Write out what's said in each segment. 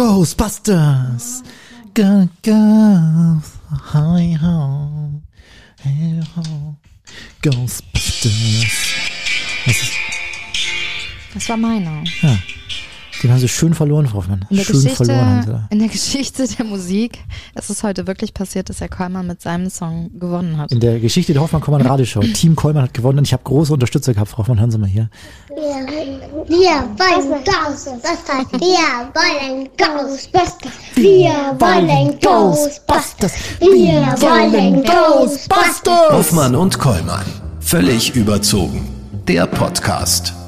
Ghostbusters. Go, go. Hi, ho. Hey, ho. Ghostbusters. Das ist, Das war meiner. ja. Den haben sie schön verloren, Frau Hoffmann. In der, schön verloren haben sie Geschichte, da. in der Geschichte der Musik ist es heute wirklich passiert, dass Herr Kollmann mit seinem Song gewonnen hat. In der Geschichte der Hoffmann-Kollmann Radioshow. Team Kollmann hat gewonnen und ich habe große Unterstützer gehabt, Frau Hoffmann. Hören Sie mal hier. Wir wollen Ghostbusters. Wir wollen Ghostbusters. Wir wollen Ghostbusters. Wir wollen Ghostbusters. Hoffmann und Kollmann. Völlig überzogen. Der Podcast.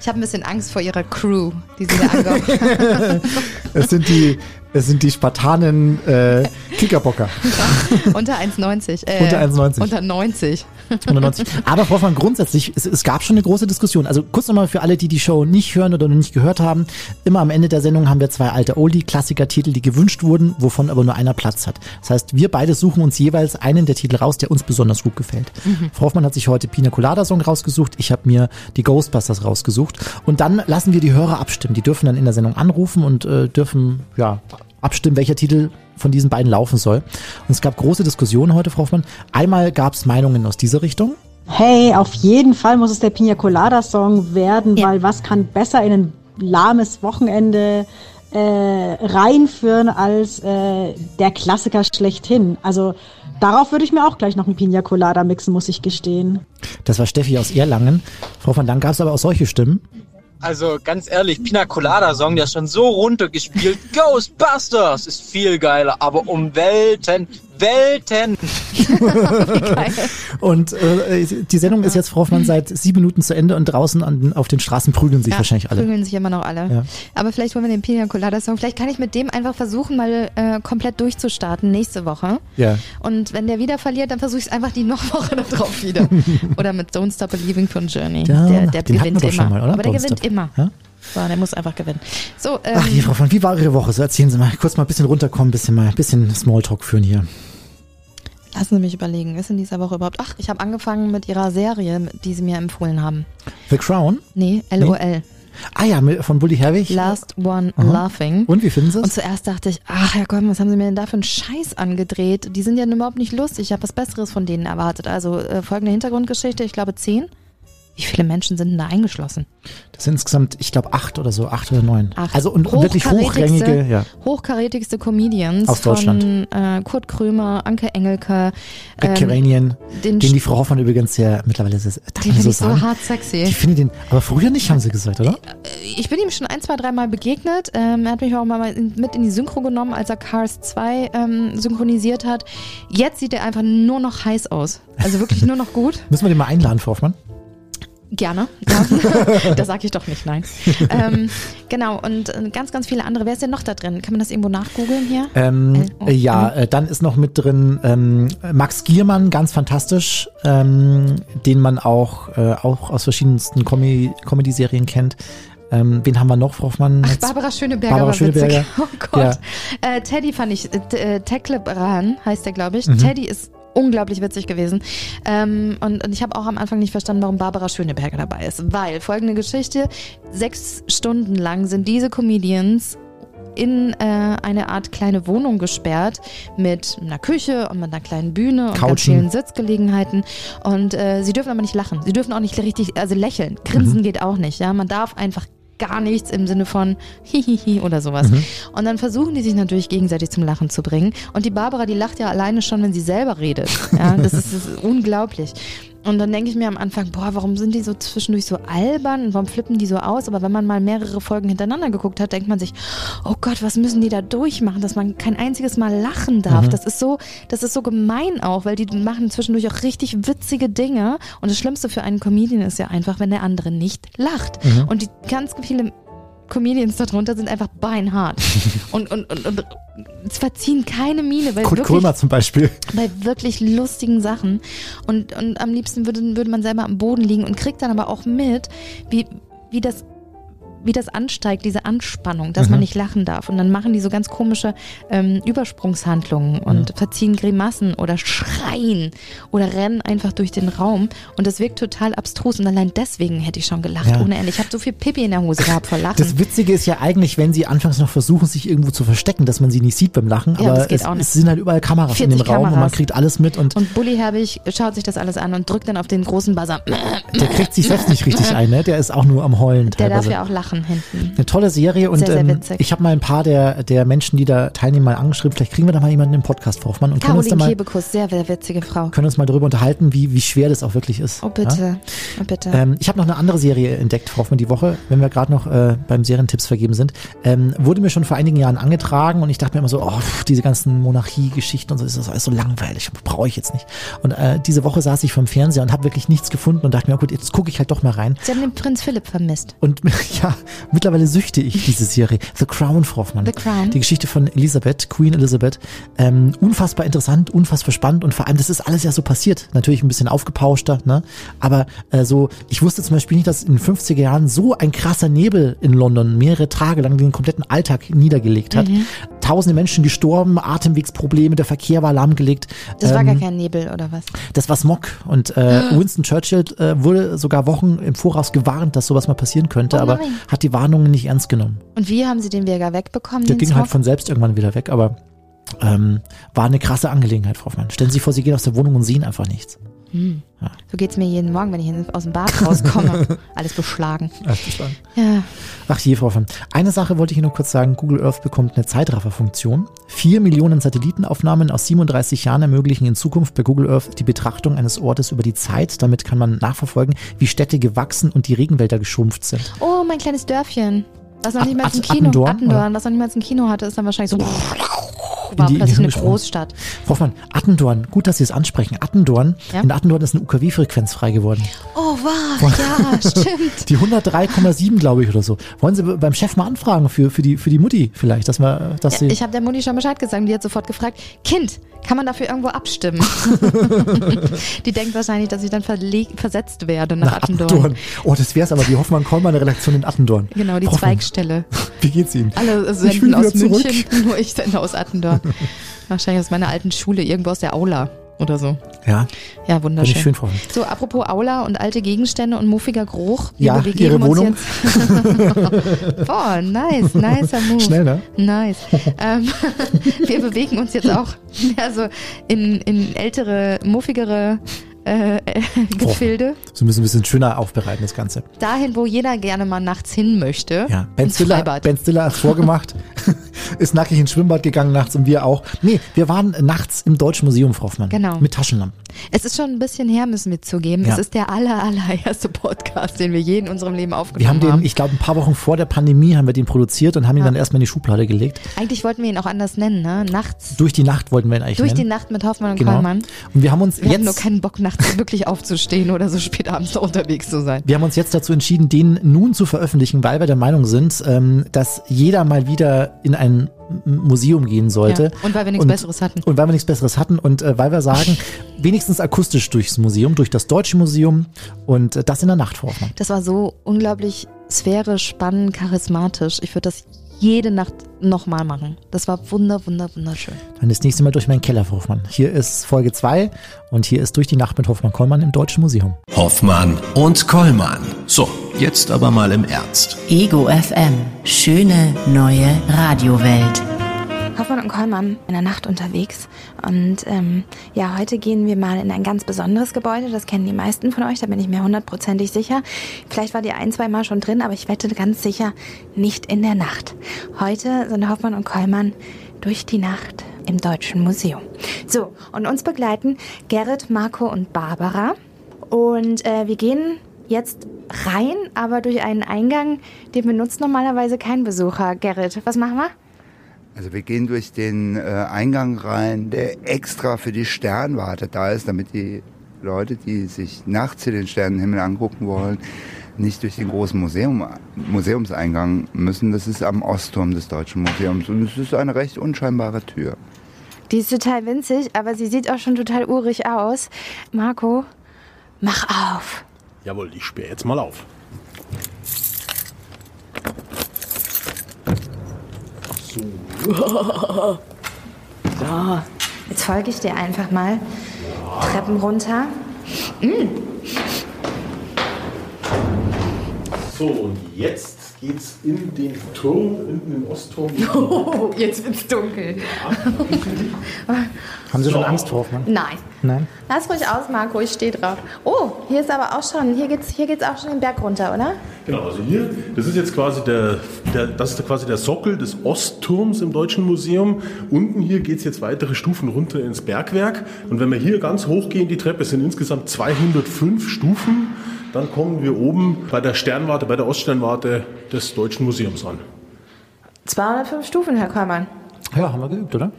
Ich habe ein bisschen Angst vor ihrer Crew, die sie da angehauen Es sind die, es sind die Spartanen äh, Kickerbocker. Unter 1,90. Äh, Unter 1,90. Unter 90. 190. Aber Frau Hoffmann, grundsätzlich, es, es gab schon eine große Diskussion. Also kurz nochmal für alle, die die Show nicht hören oder noch nicht gehört haben. Immer am Ende der Sendung haben wir zwei alte Oldie-Klassiker-Titel, die gewünscht wurden, wovon aber nur einer Platz hat. Das heißt, wir beide suchen uns jeweils einen der Titel raus, der uns besonders gut gefällt. Frau Hoffmann hat sich heute Pina Colada Song rausgesucht. Ich habe mir die Ghostbusters rausgesucht. Und dann lassen wir die Hörer abstimmen. Die dürfen dann in der Sendung anrufen und äh, dürfen, ja, abstimmen, welcher Titel von diesen beiden laufen soll. Und es gab große Diskussionen heute, Frau Hoffmann. Einmal gab es Meinungen aus dieser Richtung. Hey, auf jeden Fall muss es der Pina Colada Song werden, Ja. weil was kann besser in ein lahmes Wochenende äh, reinführen als äh, der Klassiker schlechthin. Also darauf würde ich mir auch gleich noch ein Pina Colada mixen, muss ich gestehen. Das war Steffi aus Erlangen. Frau von Dank gab es aber auch solche Stimmen. Also ganz ehrlich, Pina Colada Song, der ist schon so runtergespielt. Ghostbusters ist viel geiler, aber um Welten, Welten. Und äh, die Sendung ist jetzt, Frau Hoffmann, seit sieben Minuten zu Ende und draußen an, auf den Straßen prügeln sich Ja, wahrscheinlich alle. Prügeln sich immer noch alle. Ja. Aber vielleicht wollen wir den Pina Colada Song, vielleicht kann ich mit dem einfach versuchen, mal äh, komplett durchzustarten nächste Woche. Ja. Und wenn der wieder verliert, dann versuche ich es einfach die noch Woche darauf wieder. oder mit Don't Stop Believing von Journey. Ja, der der gewinnt immer. mal, oder? Aber der Don't gewinnt Stop. immer. Ja? So, der muss einfach gewinnen. So, ähm, Ach, hier, Frau von, wie war Ihre Woche? So erzählen Sie mal, kurz mal ein bisschen runterkommen, ein bisschen mal, ein bisschen Smalltalk führen hier. Lassen Sie mich überlegen. Ist in dieser Woche überhaupt? Ach, ich habe angefangen mit Ihrer Serie, die Sie mir empfohlen haben. The Crown? Nee, LOL. Ah ja, von Bully Herwig. Last One Aha. Laughing. Und wie finden Sie Und es? zuerst dachte ich, ach ja komm, was haben sie mir denn da für einen Scheiß angedreht? Die sind ja überhaupt nicht lustig. Ich habe was Besseres von denen erwartet. Also äh, folgende Hintergrundgeschichte, ich glaube zehn. Wie viele Menschen sind denn da eingeschlossen? Das sind insgesamt, ich glaube, acht oder so, acht oder neun. Acht. Also und, und wirklich hochrangige, ja. Hochkarätigste Comedians Aus von Deutschland. äh, Kurt Krömer, Anke Engelke, Rick Keranian, den, den die Frau Hoffmann übrigens ja mittlerweile ist, den finde so ich so sagen? hart sexy. Ich finde den, aber früher nicht, haben Sie gesagt, oder? Ich bin ihm schon ein, zwei, dreimal begegnet. Ähm, er hat mich auch mal mit in die Synchro genommen, als er Cars 2 ähm, synchronisiert hat. Jetzt sieht er einfach nur noch heiß aus. Also wirklich nur noch gut. Müssen wir den mal einladen, Frau Hoffmann? Gerne, ja. da sage ich doch nicht nein. ähm, genau, und äh, ganz, ganz viele andere. Wer ist denn noch da drin? Kann man das irgendwo nachgoogeln hier? Ähm, L- äh, ja, äh, dann ist noch mit drin ähm, Max Giermann, ganz fantastisch, ähm, den man auch, äh, auch aus verschiedensten Comedy- Comedy-Serien kennt. Ähm, wen haben wir noch, Frau Hoffmann? Ach, Barbara Schöneberger Barbara Schöneberger. witzig. Oh Gott. Äh, Teddy fand ich, äh, äh, Tekle Bran heißt der, glaube ich. Mhm. Teddy ist unglaublich witzig gewesen. Ähm, und, und ich habe auch am Anfang nicht verstanden, warum Barbara Schöneberger dabei ist. Weil, folgende Geschichte, sechs Stunden lang sind diese Comedians in äh, eine Art kleine Wohnung gesperrt mit einer Küche und mit einer kleinen Bühne und ganz vielen Sitzgelegenheiten und äh, sie dürfen aber nicht lachen. Sie dürfen auch nicht richtig, also lächeln. Grinsen Mhm. geht auch nicht. Ja, man darf einfach gar nichts im Sinne von hihihi oder sowas. Mhm. Und dann versuchen die sich natürlich gegenseitig zum Lachen zu bringen. Und die Barbara, die lacht ja alleine schon, wenn sie selber redet. Ja, das ist, das ist unglaublich. Und dann denke ich mir am Anfang, boah, warum sind die so zwischendurch so albern und warum flippen die so aus? Aber wenn man mal mehrere Folgen hintereinander geguckt hat, denkt man sich, oh Gott, was müssen die da durchmachen, dass man kein einziges Mal lachen darf. Das ist so, das ist so gemein auch, weil die machen zwischendurch auch richtig witzige Dinge. Und das Schlimmste für einen Comedian ist ja einfach, wenn der andere nicht lacht. Und die ganz viele Comedians darunter sind einfach beinhart und, und, und, und verziehen keine Miene, weil Kurt wirklich, Krömer zum Beispiel. bei wirklich lustigen Sachen. Und, und am liebsten würde, würde man selber am Boden liegen und kriegt dann aber auch mit, wie, wie das wie das ansteigt, diese Anspannung, dass man Mhm. nicht lachen darf. Und dann machen die so ganz komische ähm, Übersprungshandlungen und verziehen Grimassen oder schreien oder rennen einfach durch den Raum. Und das wirkt total abstrus. Und allein deswegen hätte ich schon gelacht Ja. ohne Ende. Ich habe so viel Pipi in der Hose gehabt vor Lachen. Das Witzige ist ja eigentlich, wenn sie anfangs noch versuchen, sich irgendwo zu verstecken, dass man sie nicht sieht beim Lachen, Ja, aber das geht es, auch nicht. es sind halt überall Kameras in dem 40 Raum und man Kameras. kriegt alles mit und und Bully Herbig schaut sich das alles an und drückt dann auf den großen Buzzer. der kriegt sich selbst nicht richtig ein, ne? Der ist auch nur am Heulen Der darf ja auch lachen hinten. Eine tolle Serie und Sehr, sehr ähm, ich habe mal ein paar der, der Menschen, die da teilnehmen, mal angeschrieben. Vielleicht kriegen wir da mal jemanden im Podcast, Frau Hoffmann, und können uns, Caroline mal, Kebekus, sehr, sehr witzige Frau. können uns mal darüber unterhalten, wie, wie schwer das auch wirklich ist. Oh bitte, oh bitte. Ähm, ich habe noch eine andere Serie entdeckt, Frau Hoffmann, die Woche, wenn wir gerade noch äh, beim Serientipps vergeben sind. Ähm, wurde mir schon vor einigen Jahren angetragen und ich dachte mir immer so, oh, pff, diese ganzen Monarchie-Geschichten und so, ist das alles so langweilig, brauche ich jetzt nicht. Und äh, diese Woche saß ich vom Fernseher und habe wirklich nichts gefunden und dachte mir, oh gut, jetzt gucke ich halt doch mal rein. Sie haben den Prinz Philipp vermisst. Und ja, mittlerweile süchte ich diese Serie. The Crown, Frau Hoffmann. The Crown. Die Geschichte von Elisabeth, Queen Elizabeth. Ähm, unfassbar interessant, unfassbar spannend und vor allem, das ist alles ja so passiert. Natürlich ein bisschen aufgepauschter, ne? Aber äh, so, ich wusste zum Beispiel nicht, dass in den 50er Jahren so ein krasser Nebel in London mehrere Tage lang den kompletten Alltag niedergelegt hat. Mhm. Tausende Menschen gestorben, Atemwegsprobleme, der Verkehr war lahmgelegt. Das war Ähm, gar kein Nebel oder was? das war Smog und äh, Winston Churchill äh, wurde sogar Wochen im Voraus gewarnt, dass sowas mal passieren könnte, Oh aber hat die Warnungen nicht ernst genommen. Und wie haben Sie den wieder wegbekommen? Der ging halt Smog? von selbst irgendwann wieder weg, aber ähm, war eine krasse Angelegenheit, Frau Hoffmann. Stellen Sie sich vor, Sie gehen aus der Wohnung und sehen einfach nichts. So geht's mir jeden Morgen, wenn ich aus dem Bad rauskomme. Alles beschlagen. Ja. Ach je, Frau Hoffmann. Eine Sache wollte ich Ihnen nur kurz sagen. Google Earth bekommt eine Zeitrafferfunktion. Vier Millionen Satellitenaufnahmen aus 37 Jahren ermöglichen in Zukunft bei Google Earth die Betrachtung eines Ortes über die Zeit. Damit kann man nachverfolgen, wie Städte gewachsen und die Regenwälder geschrumpft sind. Oh, mein kleines Dörfchen. Was noch niemals ein Kino, Attendorn, Attendorn, was noch niemals ein Kino hatte, ist dann wahrscheinlich so war die- plötzlich eine Großstadt. Frau Hoffmann, Attendorn, gut, dass Sie es ansprechen. Attendorn, Ja? in Attendorn ist eine UKW-Frequenz frei geworden. Oh, wow, ja, stimmt. Die 103,7, glaube ich, oder so. Wollen Sie beim Chef mal anfragen für, für, die, für die Mutti vielleicht, dass, wir, dass Ja, sie. ich habe der Mutti schon Bescheid gesagt. Die hat sofort gefragt, Kind, kann man dafür irgendwo abstimmen? die denkt wahrscheinlich, dass ich dann versetzt werde nach, Attendorn. Oh, das wär's aber, die Hoffmann-Kollmann-Redaktion in Attendorn. Genau, die Hoffmann, Zweigstelle. Wie geht's Ihnen? Alle senden aus wieder zurück. München, nur ich sende aus Attendorn. Wahrscheinlich aus meiner alten Schule, irgendwo aus der Aula oder so. Ja, Ja, wunderschön. ich schön, Hoffmann. So, apropos Aula und alte Gegenstände und muffiger Geruch. Wir Ja, Ihre uns Wohnung? Jetzt. Boah, nice, nicer Move. Schnell, ne? Nice. ähm, wir bewegen uns jetzt auch mehr so in, in ältere, muffigere äh, äh, Gefilde. So müssen wir ein bisschen schöner aufbereiten, das Ganze. Dahin, wo jeder gerne mal nachts hin möchte. Ja, Ben Stiller, ben Stiller hat's vorgemacht, ist nackig ins Schwimmbad gegangen nachts und wir auch. Nee, wir waren nachts im Deutschen Museum, Frau Hoffmann. Genau. Mit Taschenlampen. Es ist schon ein bisschen her, müssen wir zugeben. Ja. Es ist der aller, allererste Podcast, den wir je in unserem Leben Wir aufgenommen haben den, haben. ich glaube, ein paar Wochen vor der Pandemie haben wir den produziert und haben ihn Ja. dann erstmal in die Schublade gelegt. Eigentlich wollten wir ihn auch anders nennen, ne? Nachts. Durch die Nacht wollten wir ihn eigentlich Durch die nennen. Nacht mit Hoffmann und Genau. Kollmann. Und wir haben uns Wir jetzt nur keinen Bock, nachts wirklich aufzustehen oder so spät abends unterwegs zu sein. Wir haben uns jetzt dazu entschieden, den nun zu veröffentlichen, weil wir der Meinung sind, ähm, dass jeder mal wieder in ein M- Museum gehen sollte. Ja, und weil wir nichts Besseres hatten. Und weil wir nichts Besseres hatten und äh, weil wir sagen, wenigstens akustisch durchs Museum, durch das Deutsche Museum und äh, das in der Nacht, Hoffmann. Das war so unglaublich sphärisch, spannend, charismatisch. Ich würde das jede Nacht nochmal machen. Das war wunder, wunder, wunderschön. Dann das nächste Mal durch meinen Keller, Frau Hoffmann. Hier ist Folge 2 und hier ist Durch die Nacht mit Hoffmann-Kollmann im Deutschen Museum. Hoffmann und Kollmann. So, jetzt aber mal im Ernst. Ego FM. Schöne neue Radiowelt. Hoffmann und Kollmann in der Nacht unterwegs. Und ähm, ja, heute gehen wir mal in ein ganz besonderes Gebäude. Das kennen die meisten von euch, da bin ich mir hundertprozentig sicher. Vielleicht war die ein, zwei Mal schon drin, aber ich wette ganz sicher nicht in der Nacht. Heute sind Hoffmann und Kollmann durch die Nacht im Deutschen Museum. So, und uns begleiten Gerrit, Marco und Barbara. Und äh, wir gehen jetzt rein, aber durch einen Eingang, den benutzt normalerweise kein Besucher. Gerrit, was machen wir? Also wir gehen durch den äh, Eingang rein, der extra für die Sternwarte da ist, damit die Leute, die sich nachts hier den Sternenhimmel angucken wollen, nicht durch den großen Museum, Museumseingang müssen. Das ist am Ostturm des Deutschen Museums und es ist eine recht unscheinbare Tür. Die ist total winzig, aber sie sieht auch schon total urig aus. Marco, mach auf. Jawohl, ich sperre jetzt mal auf. So, jetzt folge ich dir einfach mal. Treppen runter. So, und jetzt geht's in den Turm, in den Ostturm. Oh, jetzt wird's dunkel. Haben Sie schon Angst vor, Hoffmann? Nein. Nein? Lass ruhig aus, Marco, ich stehe drauf. Oh, hier ist aber auch schon, hier geht's, hier geht's auch schon den Berg runter, oder? Genau, also hier, das ist jetzt quasi der, der, das ist quasi der Sockel des Ostturms im Deutschen Museum. Unten hier geht es jetzt weitere Stufen runter ins Bergwerk. Und wenn wir hier ganz hoch gehen, die Treppe, es sind insgesamt 205 Stufen, dann kommen wir oben bei der Sternwarte, bei der Oststernwarte des Deutschen Museums an. 205 Stufen, Herr Kollmann. Ja, haben wir geübt, oder?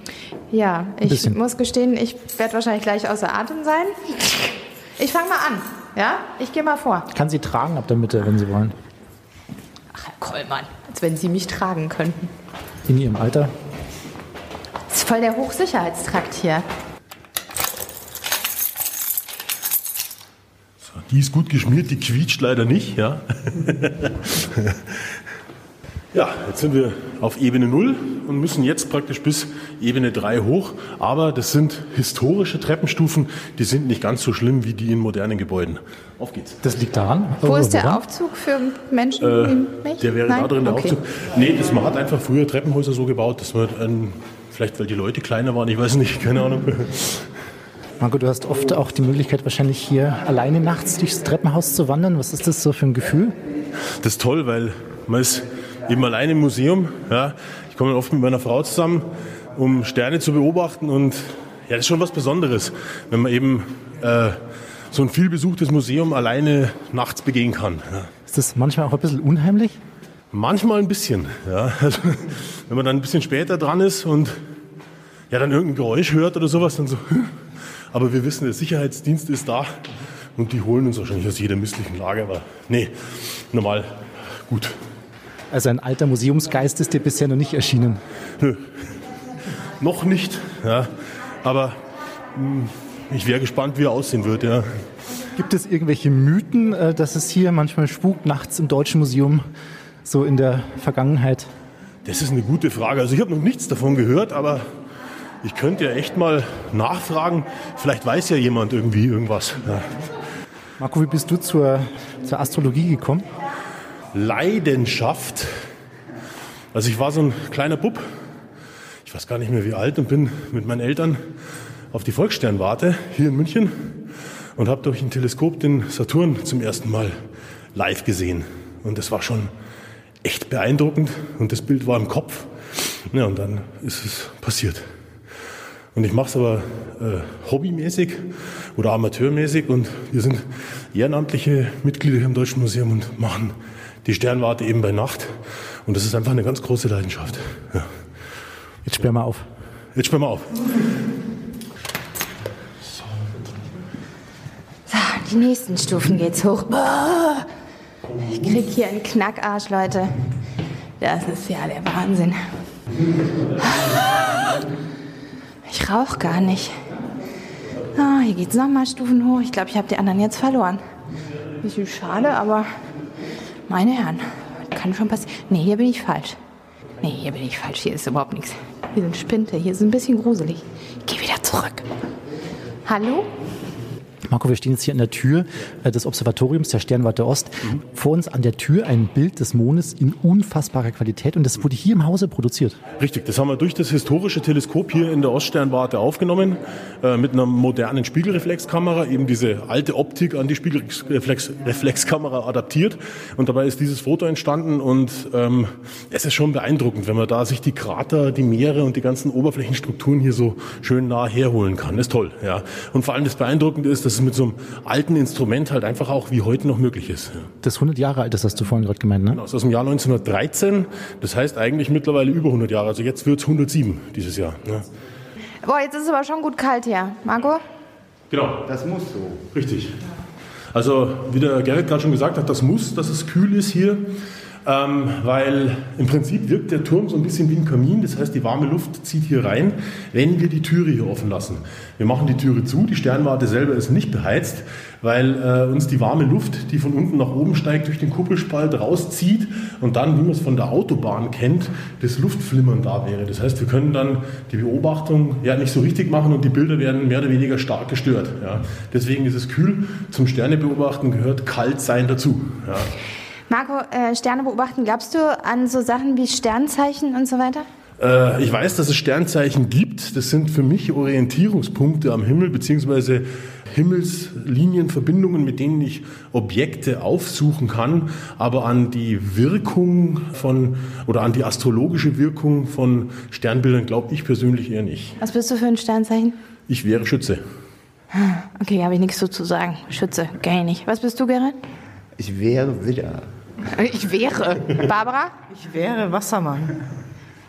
Ja, ich muss gestehen, ich werde wahrscheinlich gleich außer Atem sein. Ich fange mal an, ja? Ich gehe mal vor. Kann sie tragen ab der Mitte, wenn Sie wollen. Ach, Herr Kollmann, als wenn Sie mich tragen könnten. In Ihrem Alter. Das ist voll der Hochsicherheitstrakt hier. Die ist gut geschmiert, die quietscht leider nicht. Ja, ja jetzt sind wir auf Ebene 0 und müssen jetzt praktisch bis Ebene 3 hoch. Aber das sind historische Treppenstufen, die sind nicht ganz so schlimm wie die in modernen Gebäuden. Auf geht's. Das liegt daran. Wo ist der woran? Aufzug für Menschen Äh, wie mich? der wäre Nein? da drin der okay. Aufzug. Nee, das, man hat einfach früher Treppenhäuser so gebaut, dass man, ähm, vielleicht weil die Leute kleiner waren, ich weiß nicht, keine Ahnung. Marco, du hast oft auch die Möglichkeit, wahrscheinlich hier alleine nachts durchs Treppenhaus zu wandern. Was ist das so für ein Gefühl? Das ist toll, weil man ist eben allein im Museum. Ja. Ich komme oft mit meiner Frau zusammen, um Sterne zu beobachten und ja, das ist schon was Besonderes, wenn man eben äh, so ein vielbesuchtes Museum alleine nachts begehen kann. Ja. Ist das manchmal auch ein bisschen unheimlich? Manchmal ein bisschen, ja. Also, wenn man dann ein bisschen später dran ist und ja dann irgendein Geräusch hört oder sowas, dann so. Aber wir wissen, der Sicherheitsdienst ist da und die holen uns wahrscheinlich aus jeder misslichen Lage. Aber nee, normal gut. Also ein alter Museumsgeist ist dir bisher noch nicht erschienen. Nö, noch nicht. Ja. Aber mh, ich wäre gespannt, wie er aussehen wird. Ja. Gibt es irgendwelche Mythen, äh, dass es hier manchmal spukt nachts im Deutschen Museum, so in der Vergangenheit? Das ist eine gute Frage. Also ich habe noch nichts davon gehört, aber ich könnte ja echt mal nachfragen. Vielleicht weiß ja jemand irgendwie irgendwas. Ja. Marco, wie bist du zur, zur Astrologie gekommen? Leidenschaft. Also ich war so ein kleiner Bub, ich weiß gar nicht mehr wie alt und bin mit meinen Eltern auf die Volkssternwarte hier in München und habe durch ein Teleskop den Saturn zum ersten Mal live gesehen. Und das war schon echt beeindruckend und das Bild war im Kopf. Ja, und dann ist es passiert. Und ich mache es aber äh, hobbymäßig oder amateurmäßig und wir sind ehrenamtliche Mitglieder hier im Deutschen Museum und machen die Sternwarte eben bei Nacht. Und das ist einfach eine ganz große Leidenschaft. Ja. Jetzt sperr mal auf. Jetzt sperren wir auf. So, die nächsten Stufen geht's hoch. Ich krieg hier einen Knackarsch, Leute. Das ist ja der Wahnsinn. Ich rauche gar nicht. Ah, hier geht's nochmal Stufen hoch. Ich glaube, ich habe die anderen jetzt verloren. Bisschen schade, aber meine Herren, kann schon passieren. Nee, hier bin ich falsch. Nee, hier bin ich falsch. Hier ist überhaupt nichts. Hier sind Spinte. Hier ist ein bisschen gruselig. Ich geh wieder zurück. Hallo? Marco, wir stehen jetzt hier an der Tür äh, des Observatoriums der Sternwarte Ost. Vor uns an der Tür ein Bild des Mondes in unfassbarer Qualität und das wurde hier im Hause produziert. Richtig, das haben wir durch das historische Teleskop hier in der Oststernwarte aufgenommen, äh, mit einer modernen Spiegelreflexkamera, eben diese alte Optik an die Spiegelreflexkamera adaptiert. Und dabei ist dieses Foto entstanden und ähm, es ist schon beeindruckend, wenn man da sich die Krater, die Meere und die ganzen Oberflächenstrukturen hier so schön nah herholen kann. Das ist toll, ja. Und vor allem das Beeindruckende ist, dass es mit so einem alten Instrument halt einfach auch wie heute noch möglich ist. Das 100 Jahre alt ist, hast du vorhin gerade gemeint, ne? Genau, ist aus dem Jahr 1913. Das heißt eigentlich mittlerweile über 100 Jahre. Also jetzt wird es 107 dieses Jahr. Ja. Boah, jetzt ist es aber schon gut kalt hier. Marco? Genau, Das muss so. richtig. Also wie der Gerrit gerade schon gesagt hat, das muss, dass es kühl ist hier. Ähm, weil im Prinzip wirkt der Turm so ein bisschen wie ein Kamin. Das heißt, die warme Luft zieht hier rein, wenn wir die Türe hier offen lassen. Wir machen die Türe zu, die Sternwarte selber ist nicht beheizt, weil äh, uns die warme Luft, die von unten nach oben steigt, durch den Kuppelspalt rauszieht und dann, wie man es von der Autobahn kennt, das Luftflimmern da wäre. Das heißt, wir können dann die Beobachtung ja nicht so richtig machen und die Bilder werden mehr oder weniger stark gestört. Ja. Deswegen ist es kühl. Zum Sternebeobachten gehört kalt sein dazu. Ja. Marco, äh, Sterne beobachten, glaubst du an so Sachen wie Sternzeichen und so weiter? Äh, ich weiß, dass es Sternzeichen gibt. Das sind für mich Orientierungspunkte am Himmel, beziehungsweise Himmelslinienverbindungen, mit denen ich Objekte aufsuchen kann. Aber an die Wirkung von oder an die astrologische Wirkung von Sternbildern glaube ich persönlich eher nicht. Was bist du für ein Sternzeichen? Ich wäre Schütze. Okay, habe ich nichts so zu sagen. Schütze, geil nicht. Was bist du, Gerrit? Ich wäre Widder. Ich wäre. Barbara? Ich wäre Wassermann.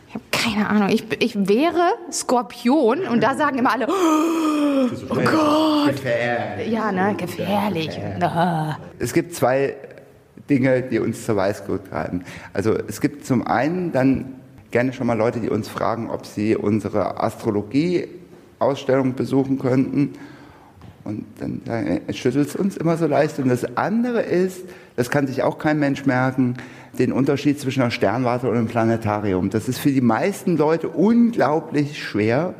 Ich habe keine Ahnung. Ich, ich wäre Skorpion und da sagen immer alle, oh, Gott. Gefährlich. Ja, ne, gefährlich. Ah. Es gibt zwei Dinge, die uns zur Weißglut treiben. Also es gibt zum einen dann gerne schon mal Leute, die uns fragen, ob sie unsere Astrologie-Ausstellung besuchen könnten. Und dann schüttelt es uns immer so leicht. Und das andere ist, das kann sich auch kein Mensch merken, den Unterschied zwischen einer Sternwarte und einem Planetarium. Das ist für die meisten Leute unglaublich schwer.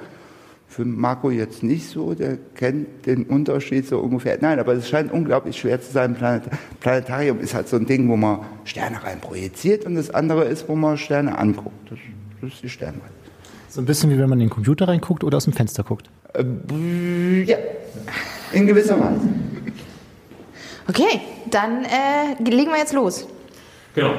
Für Marco jetzt nicht so, der kennt den Unterschied so ungefähr. Nein, aber es scheint unglaublich schwer zu sein. Planet Planetarium ist halt so ein Ding, wo man Sterne rein projiziert und das andere ist, wo man Sterne anguckt. Das, das ist die Sternwarte. So ein bisschen wie wenn man in den Computer reinguckt oder aus dem Fenster guckt. Äh, ja, in gewisser Weise. Okay, dann äh, legen wir jetzt los. Genau.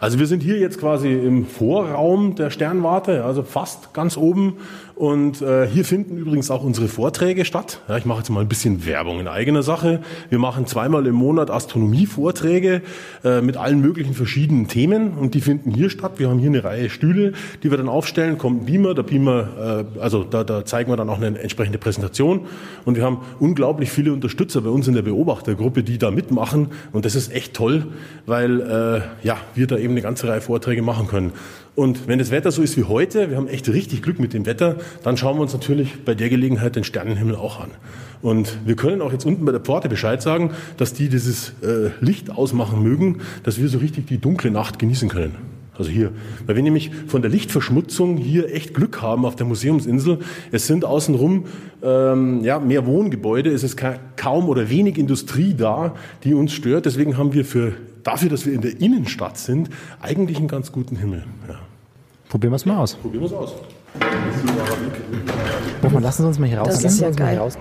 Also wir sind hier jetzt quasi im Vorraum der Sternwarte, also fast ganz oben. Und äh, hier finden übrigens auch unsere Vorträge statt. Ja, ich mache jetzt mal ein bisschen Werbung in eigener Sache. Wir machen zweimal im Monat Astronomie-Vorträge äh, mit allen möglichen verschiedenen Themen und die finden hier statt. Wir haben hier eine Reihe Stühle, die wir dann aufstellen. Kommt ein Beamer, der Beamer, äh, also da, da zeigen wir dann auch eine entsprechende Präsentation. Und wir haben unglaublich viele Unterstützer bei uns in der Beobachtergruppe, die da mitmachen. Und das ist echt toll, weil äh, ja wir da eben eine ganze Reihe Vorträge machen können. Und wenn das Wetter so ist wie heute, wir haben echt richtig Glück mit dem Wetter, dann schauen wir uns natürlich bei der Gelegenheit den Sternenhimmel auch an. Und wir können auch jetzt unten bei der Pforte Bescheid sagen, dass die dieses äh, Licht ausmachen mögen, dass wir so richtig die dunkle Nacht genießen können. Also hier, weil wir nämlich von der Lichtverschmutzung hier echt Glück haben auf der Museumsinsel. Es sind außenrum ähm, ja, mehr Wohngebäude, es ist ka kaum oder wenig Industrie da, die uns stört. Deswegen haben wir für, dafür, dass wir in der Innenstadt sind, eigentlich einen ganz guten Himmel. Ja. Probieren wir es mal aus. Probieren wir es aus. Lassen Sie uns mal hier raus. Das Lassen ist Sie ja uns mal hier geil. raus.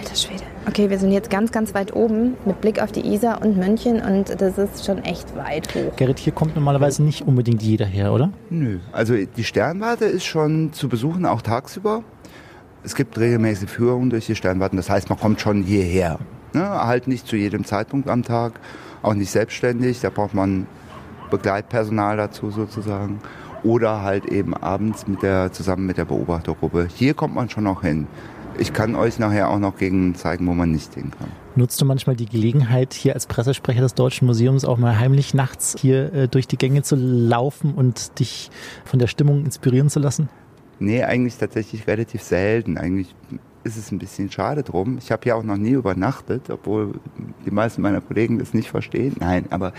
Alter Schwede. Okay, wir sind jetzt ganz, ganz weit oben mit Blick auf die Isar und München und das ist schon echt weit hoch. Gerrit, hier kommt normalerweise nicht unbedingt jeder her, oder? Nö. Also die Sternwarte ist schon zu besuchen, auch tagsüber. Es gibt regelmäßige Führungen durch die Sternwarten. Das heißt, man kommt schon hierher. Ne? Halt nicht zu jedem Zeitpunkt am Tag, auch nicht selbstständig. Da braucht man Begleitpersonal dazu sozusagen. Oder halt eben abends mit der, zusammen mit der Beobachtergruppe. Hier kommt man schon noch hin. Ich kann euch nachher auch noch gegen zeigen, wo man nicht hin kann. Nutzt du manchmal die Gelegenheit, hier als Pressesprecher des Deutschen Museums auch mal heimlich nachts hier äh, durch die Gänge zu laufen und dich von der Stimmung inspirieren zu lassen? Nee, eigentlich tatsächlich relativ selten. Eigentlich ist es ein bisschen schade drum. Ich habe ja auch noch nie übernachtet, obwohl die meisten meiner Kollegen das nicht verstehen. Nein, aber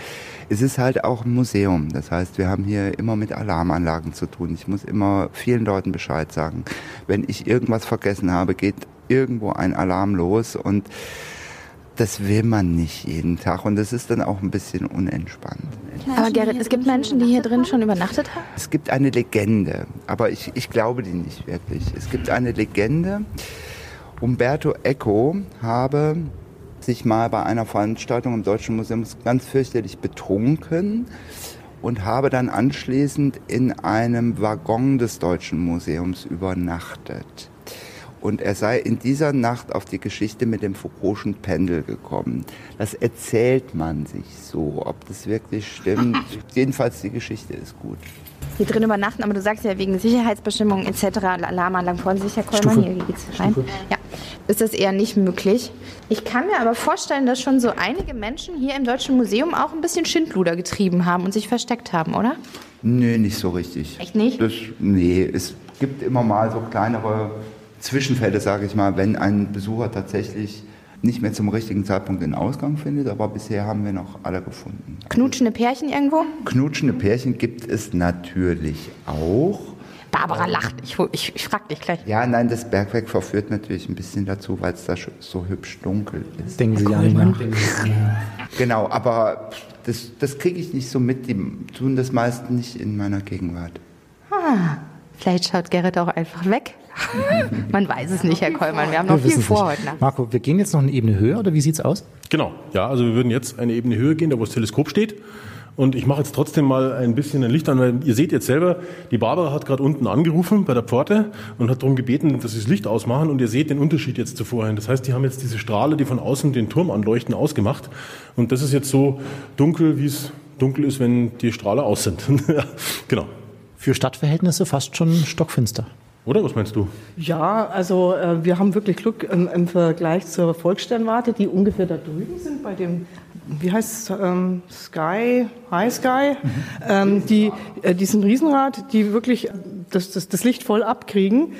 es ist halt auch ein Museum. Das heißt, wir haben hier immer mit Alarmanlagen zu tun. Ich muss immer vielen Leuten Bescheid sagen. Wenn ich irgendwas vergessen habe, geht irgendwo ein Alarm los und das will man nicht jeden Tag und das ist dann auch ein bisschen unentspannt. Aber Gerrit, es gibt Menschen, die hier drin schon übernachtet haben? Es gibt eine Legende, aber ich, ich glaube die nicht wirklich. Es gibt eine Legende, Umberto Eco habe sich mal bei einer Veranstaltung im Deutschen Museum ganz fürchterlich betrunken und habe dann anschließend in einem Waggon des Deutschen Museums übernachtet. Und er sei in dieser Nacht auf die Geschichte mit dem Foucault'schen Pendel gekommen. Das erzählt man sich so. Ob das wirklich stimmt, jedenfalls die Geschichte ist gut. Hier drin übernachten, aber du sagst ja wegen Sicherheitsbestimmungen etc. Alarmanlagen vorsichtig, Herr Kollmann, Stufe. hier geht's rein. Stufe. Ja. ist das eher nicht möglich. Ich kann mir aber vorstellen, dass schon so einige Menschen hier im Deutschen Museum auch ein bisschen Schindluder getrieben haben und sich versteckt haben, oder? Nee, nicht so richtig. Echt nicht? Das, nee, es gibt immer mal so kleinere Zwischenfälle, sage ich mal, wenn ein Besucher tatsächlich nicht mehr zum richtigen Zeitpunkt den Ausgang findet, aber bisher haben wir noch alle gefunden. Knutschende Pärchen irgendwo? Knutschende Pärchen gibt es natürlich auch. Barbara lacht. Ich, ich, ich frag dich gleich. Ja, nein, das Bergwerk verführt natürlich ein bisschen dazu, weil es da so hübsch dunkel ist. Denken Sie ja nicht nach. Genau, aber das, das kriege ich nicht so mit. Die tun das meist nicht in meiner Gegenwart. Ah, vielleicht schaut Gerrit auch einfach weg. Man weiß es nicht, Herr Kollmann. Wir haben noch Wir viel vor heute Nacht. Marco, wir gehen jetzt noch eine Ebene höher oder wie sieht's aus? Genau, ja, also wir würden jetzt eine Ebene höher gehen, da wo das Teleskop steht. Und ich mache jetzt trotzdem mal ein bisschen ein Licht an, weil ihr seht jetzt selber, die Barbara hat gerade unten angerufen bei der Pforte und hat darum gebeten, dass sie das Licht ausmachen. Und ihr seht den Unterschied jetzt zu vorhin. Das heißt, die haben jetzt diese Strahle, die von außen den Turm anleuchten, ausgemacht. Und das ist jetzt so dunkel, wie es dunkel ist, wenn die Strahler aus sind. Genau. Für Stadtverhältnisse fast schon stockfinster. Oder was meinst du? Ja, also äh, wir haben wirklich Glück im, im Vergleich zur Volkssternwarte, die ungefähr da drüben sind, bei dem, wie heißt es, ähm, Sky, High Sky, ähm, die äh, diesen Riesenrad, die wirklich das, das, das Licht voll abkriegen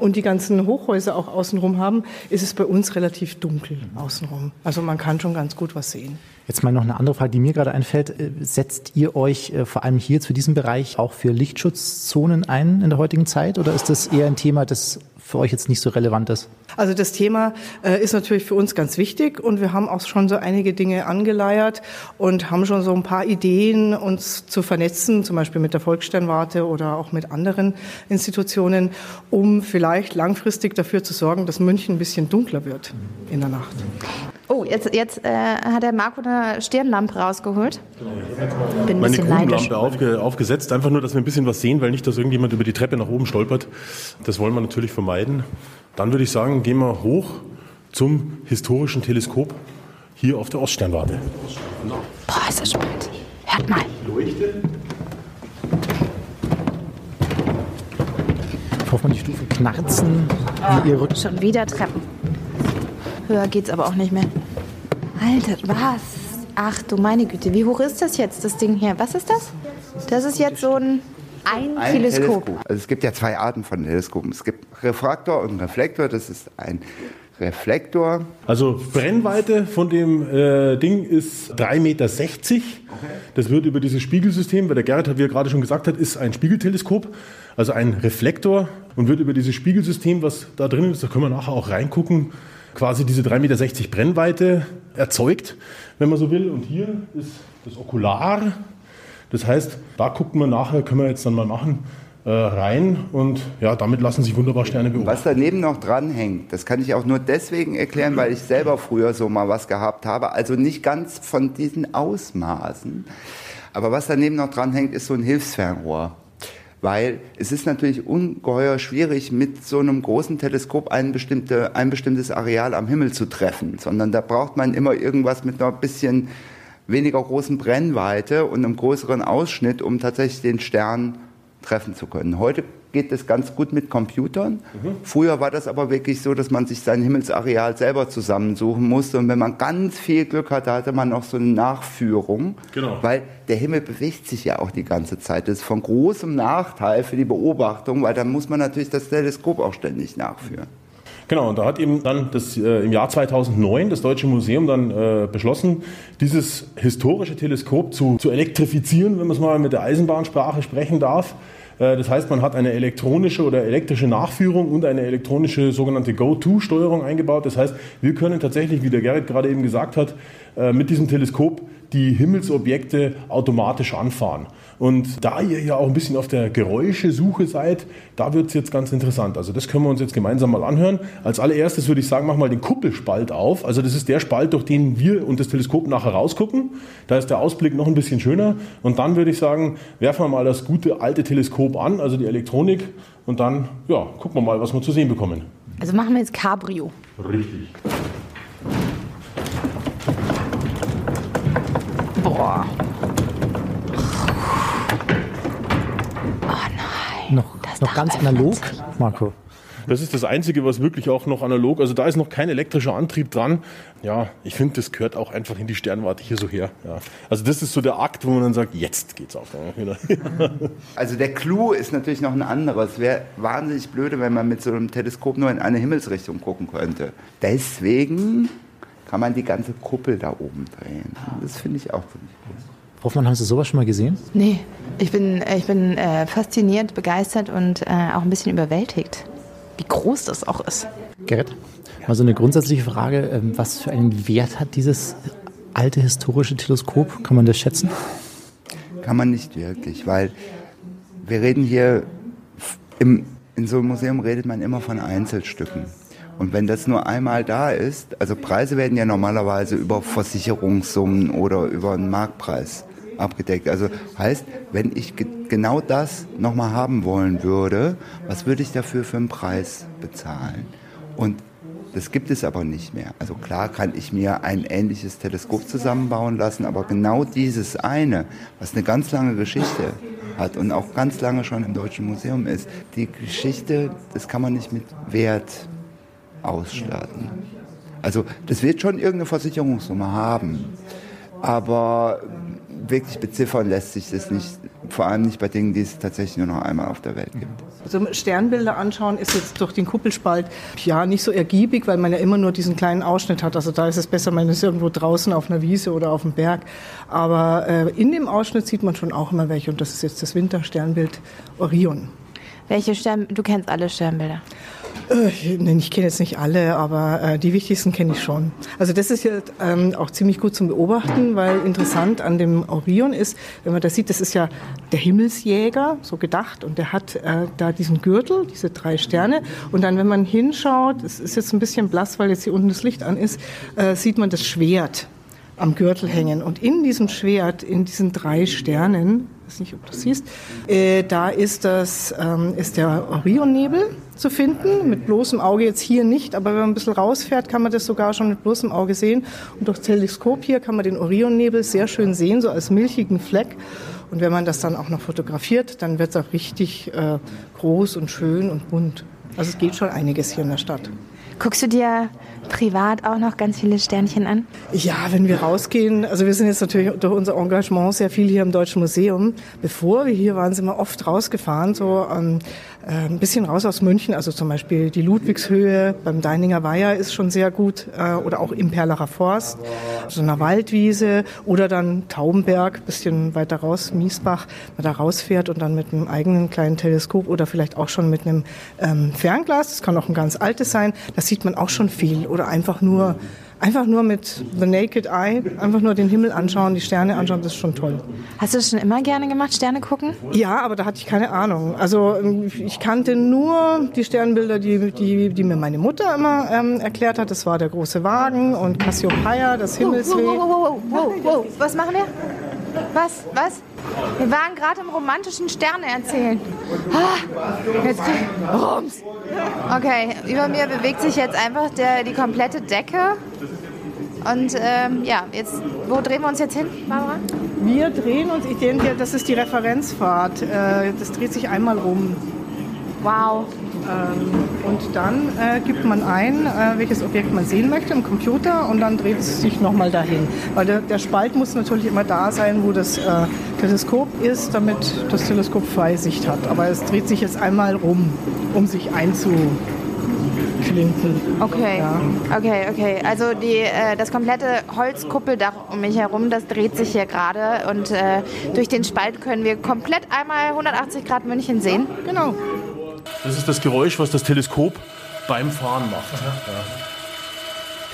und die ganzen Hochhäuser auch außenrum haben, ist es bei uns relativ dunkel außenrum. Also man kann schon ganz gut was sehen. Jetzt mal noch eine andere Frage, die mir gerade einfällt. Äh, Setzt ihr euch äh, vor allem hier zu diesem Bereich auch für Lichtschutzzonen ein in der heutigen Zeit oder ist das eher ein Thema, das für euch jetzt nicht so relevant ist? Also das Thema äh, ist natürlich für uns ganz wichtig und wir haben auch schon so einige Dinge angeleiert und haben schon so ein paar Ideen, uns zu vernetzen, zum Beispiel mit der Volkssternwarte oder auch mit anderen Institutionen, um vielleicht langfristig dafür zu sorgen, dass München ein bisschen dunkler wird in der Nacht. Oh, jetzt, jetzt äh, hat der Marco eine Stirnlampe rausgeholt. Bin ein Meine bisschen neidisch. Grubenlampe aufge, aufgesetzt, einfach nur, dass wir ein bisschen was sehen, weil nicht, dass irgendjemand über die Treppe nach oben stolpert. Das wollen wir natürlich vermeiden. Dann würde ich sagen, gehen wir hoch zum historischen Teleskop hier auf der Oststernwarte. Boah, ist das spannend. Hört mal. Ich hoffe, die Stufen knarzen ihr Rücken. Schon wieder Treppen. Höher geht's aber auch nicht mehr. Alter, was? Ach du meine Güte, wie hoch ist das jetzt, das Ding hier? Was ist das? Das ist jetzt so ein, ein, Ein Teleskop. Also es gibt ja zwei Arten von Teleskopen. Es gibt Refraktor und Reflektor. Das ist ein Reflektor. Also Brennweite von dem äh, Ding ist 3,60 Meter. Das wird über dieses Spiegelsystem, weil der Gerrit, hat, wie er gerade schon gesagt hat, ist ein Spiegelteleskop, also ein Reflektor und wird über dieses Spiegelsystem, was da drin ist, da können wir nachher auch reingucken, quasi diese 3,60 Meter Brennweite erzeugt, wenn man so will. Und hier ist das Okular. Das heißt, da gucken wir nachher, können wir jetzt dann mal machen, äh, rein und ja, damit lassen sich wunderbar Sterne beobachten. Was daneben noch dranhängt, das kann ich auch nur deswegen erklären, weil ich selber früher so mal was gehabt habe. Also nicht ganz von diesen Ausmaßen. Aber was daneben noch dranhängt, ist so ein Hilfsfernrohr. Weil es ist natürlich ungeheuer schwierig, mit so einem großen Teleskop ein, bestimmte, ein bestimmtes Areal am Himmel zu treffen, sondern da braucht man immer irgendwas mit einer bisschen weniger großen Brennweite und einem größeren Ausschnitt, um tatsächlich den Stern treffen zu können. Heute geht das ganz gut mit Computern. Früher war das aber wirklich so, dass man sich sein Himmelsareal selber zusammensuchen musste. Und wenn man ganz viel Glück hatte, hatte man noch so eine Nachführung. Genau. Weil der Himmel bewegt sich ja auch die ganze Zeit. Das ist von großem Nachteil für die Beobachtung, weil dann muss man natürlich das Teleskop auch ständig nachführen. Genau, und da hat eben dann das, äh, im Jahr 2009 das Deutsche Museum dann äh, beschlossen, dieses historische Teleskop zu, zu elektrifizieren, wenn man es mal mit der Eisenbahnsprache sprechen darf. Äh, das heißt, man hat eine elektronische oder elektrische Nachführung und eine elektronische sogenannte Go-To-Steuerung eingebaut. Das heißt, wir können tatsächlich, wie der Gerrit gerade eben gesagt hat, äh, mit diesem Teleskop die Himmelsobjekte automatisch anfahren. Und da ihr ja auch ein bisschen auf der Geräuschesuche seid, da wird es jetzt ganz interessant. Also das können wir uns jetzt gemeinsam mal anhören. Als allererstes würde ich sagen, mach mal den Kuppelspalt auf. Also das ist der Spalt, durch den wir und das Teleskop nachher rausgucken. Da ist der Ausblick noch ein bisschen schöner. Und dann würde ich sagen, werfen wir mal das gute alte Teleskop an, also die Elektronik. Und dann, ja, gucken wir mal, was wir zu sehen bekommen. Also machen wir jetzt Cabrio. Richtig. Boah. Noch, noch ganz analog, Marco. Das ist das Einzige, was wirklich auch noch analog, also da ist noch kein elektrischer Antrieb dran. Ja, ich finde, das gehört auch einfach in die Sternwarte hier so her. Ja. Also das ist so der Akt, wo man dann sagt, jetzt geht's auf. Also der Clou ist natürlich noch ein anderes. Wäre wahnsinnig blöde, wenn man mit so einem Teleskop nur in eine Himmelsrichtung gucken könnte. Deswegen kann man die ganze Kuppel da oben drehen. Das finde ich auch ziemlich gut. Hoffmann, haben Sie sowas schon mal gesehen? Nee, ich bin, ich bin äh, fasziniert, begeistert und äh, auch ein bisschen überwältigt, wie groß das auch ist. Gerrit, mal so eine grundsätzliche Frage. ähm, Was für einen Wert hat dieses alte historische Teleskop? Kann man das schätzen? Kann man nicht wirklich, weil wir reden hier, im, in so einem Museum redet man immer von Einzelstücken. Und wenn das nur einmal da ist, also Preise werden ja normalerweise über Versicherungssummen oder über einen Marktpreis abgedeckt. Also heißt, wenn ich ge genau das nochmal haben wollen würde, was würde ich dafür für einen Preis bezahlen? Und das gibt es aber nicht mehr. Also klar kann ich mir ein ähnliches Teleskop zusammenbauen lassen, aber genau dieses eine, was eine ganz lange Geschichte hat und auch ganz lange schon im Deutschen Museum ist, die Geschichte, das kann man nicht mit Wert ausstatten. Also das wird schon irgendeine Versicherungssumme haben, aber wirklich beziffern lässt sich das nicht, vor allem nicht bei Dingen, die es tatsächlich nur noch einmal auf der Welt gibt. Also Sternbilder anschauen ist jetzt durch den Kuppelspalt ja nicht so ergiebig, weil man ja immer nur diesen kleinen Ausschnitt hat. Also da ist es besser, man ist irgendwo draußen auf einer Wiese oder auf dem Berg. Aber äh, in dem Ausschnitt sieht man schon auch immer welche und das ist jetzt das Wintersternbild Orion. Welche Stern, du kennst alle Sternbilder. Äh, ich kenne jetzt nicht alle, aber äh, die wichtigsten kenne ich schon. Also das ist ja ähm, auch ziemlich gut zum Beobachten, weil interessant an dem Orion ist, wenn man das sieht, das ist ja der Himmelsjäger, so gedacht, und der hat äh, da diesen Gürtel, diese drei Sterne. Und dann, wenn man hinschaut, es ist jetzt ein bisschen blass, weil jetzt hier unten das Licht an ist, sieht man das Schwert am Gürtel hängen. Und in diesem Schwert, in diesen drei Sternen, ich weiß nicht, ob du siehst, da ist, das, ähm, ist der Orionnebel zu finden, mit bloßem Auge jetzt hier nicht, aber wenn man ein bisschen rausfährt, kann man das sogar schon mit bloßem Auge sehen. Und durch Teleskop hier kann man den Orionnebel sehr schön sehen, so als milchigen Fleck. Und wenn man das dann auch noch fotografiert, dann wird es auch richtig äh, groß und schön und bunt. Also es geht schon einiges hier in der Stadt. Guckst du dir privat auch noch ganz viele Sternchen an? Ja, wenn wir rausgehen, also wir sind jetzt natürlich durch unser Engagement sehr viel hier im Deutschen Museum. Bevor wir hier waren, sind wir oft rausgefahren, so ähm, äh, ein bisschen raus aus München, also zum Beispiel die Ludwigshöhe beim Deininger Weiher ist schon sehr gut äh, oder auch im Perlacher Forst, so einer Waldwiese oder dann Taubenberg, bisschen weiter raus, Miesbach, man da rausfährt und dann mit einem eigenen kleinen Teleskop oder vielleicht auch schon mit einem ähm, Fernglas, das kann auch ein ganz altes sein, das sieht man auch schon viel oder einfach nur Einfach nur mit the naked eye, einfach nur den Himmel anschauen, die Sterne anschauen, das ist schon toll. Hast du das schon immer gerne gemacht, Sterne gucken? Ja, aber da hatte ich keine Ahnung. Also ich kannte nur die Sternbilder, die, die, die mir meine Mutter immer ähm, erklärt hat. Das war der große Wagen und Cassiopeia, das Himmelsweh. Wow, wow, wow, wow, wow. Was machen wir? Was? Was? Wir waren gerade im romantischen Sterne erzählen. Ah, jetzt Rums. Okay, über mir bewegt sich jetzt einfach der, die komplette Decke. Und ähm, ja, jetzt, wo drehen wir uns jetzt hin, Barbara? Wir drehen uns, ich denke, das ist die Referenzfahrt. Äh, das dreht sich einmal rum. Wow. Ähm, und dann äh, gibt man ein, äh, welches Objekt man sehen möchte im Computer und dann dreht es sich nochmal dahin. Weil der, der Spalt muss natürlich immer da sein, wo das äh, Teleskop ist, damit das Teleskop freie Sicht hat. Aber es dreht sich jetzt einmal rum, um sich einzuklinken. Okay, Ja. okay, okay. Also die, äh, das komplette Holzkuppeldach um mich herum, das dreht sich hier gerade und äh, durch den Spalt können wir komplett einmal 180 Grad München sehen. Genau. Das ist das Geräusch, was das Teleskop beim Fahren macht.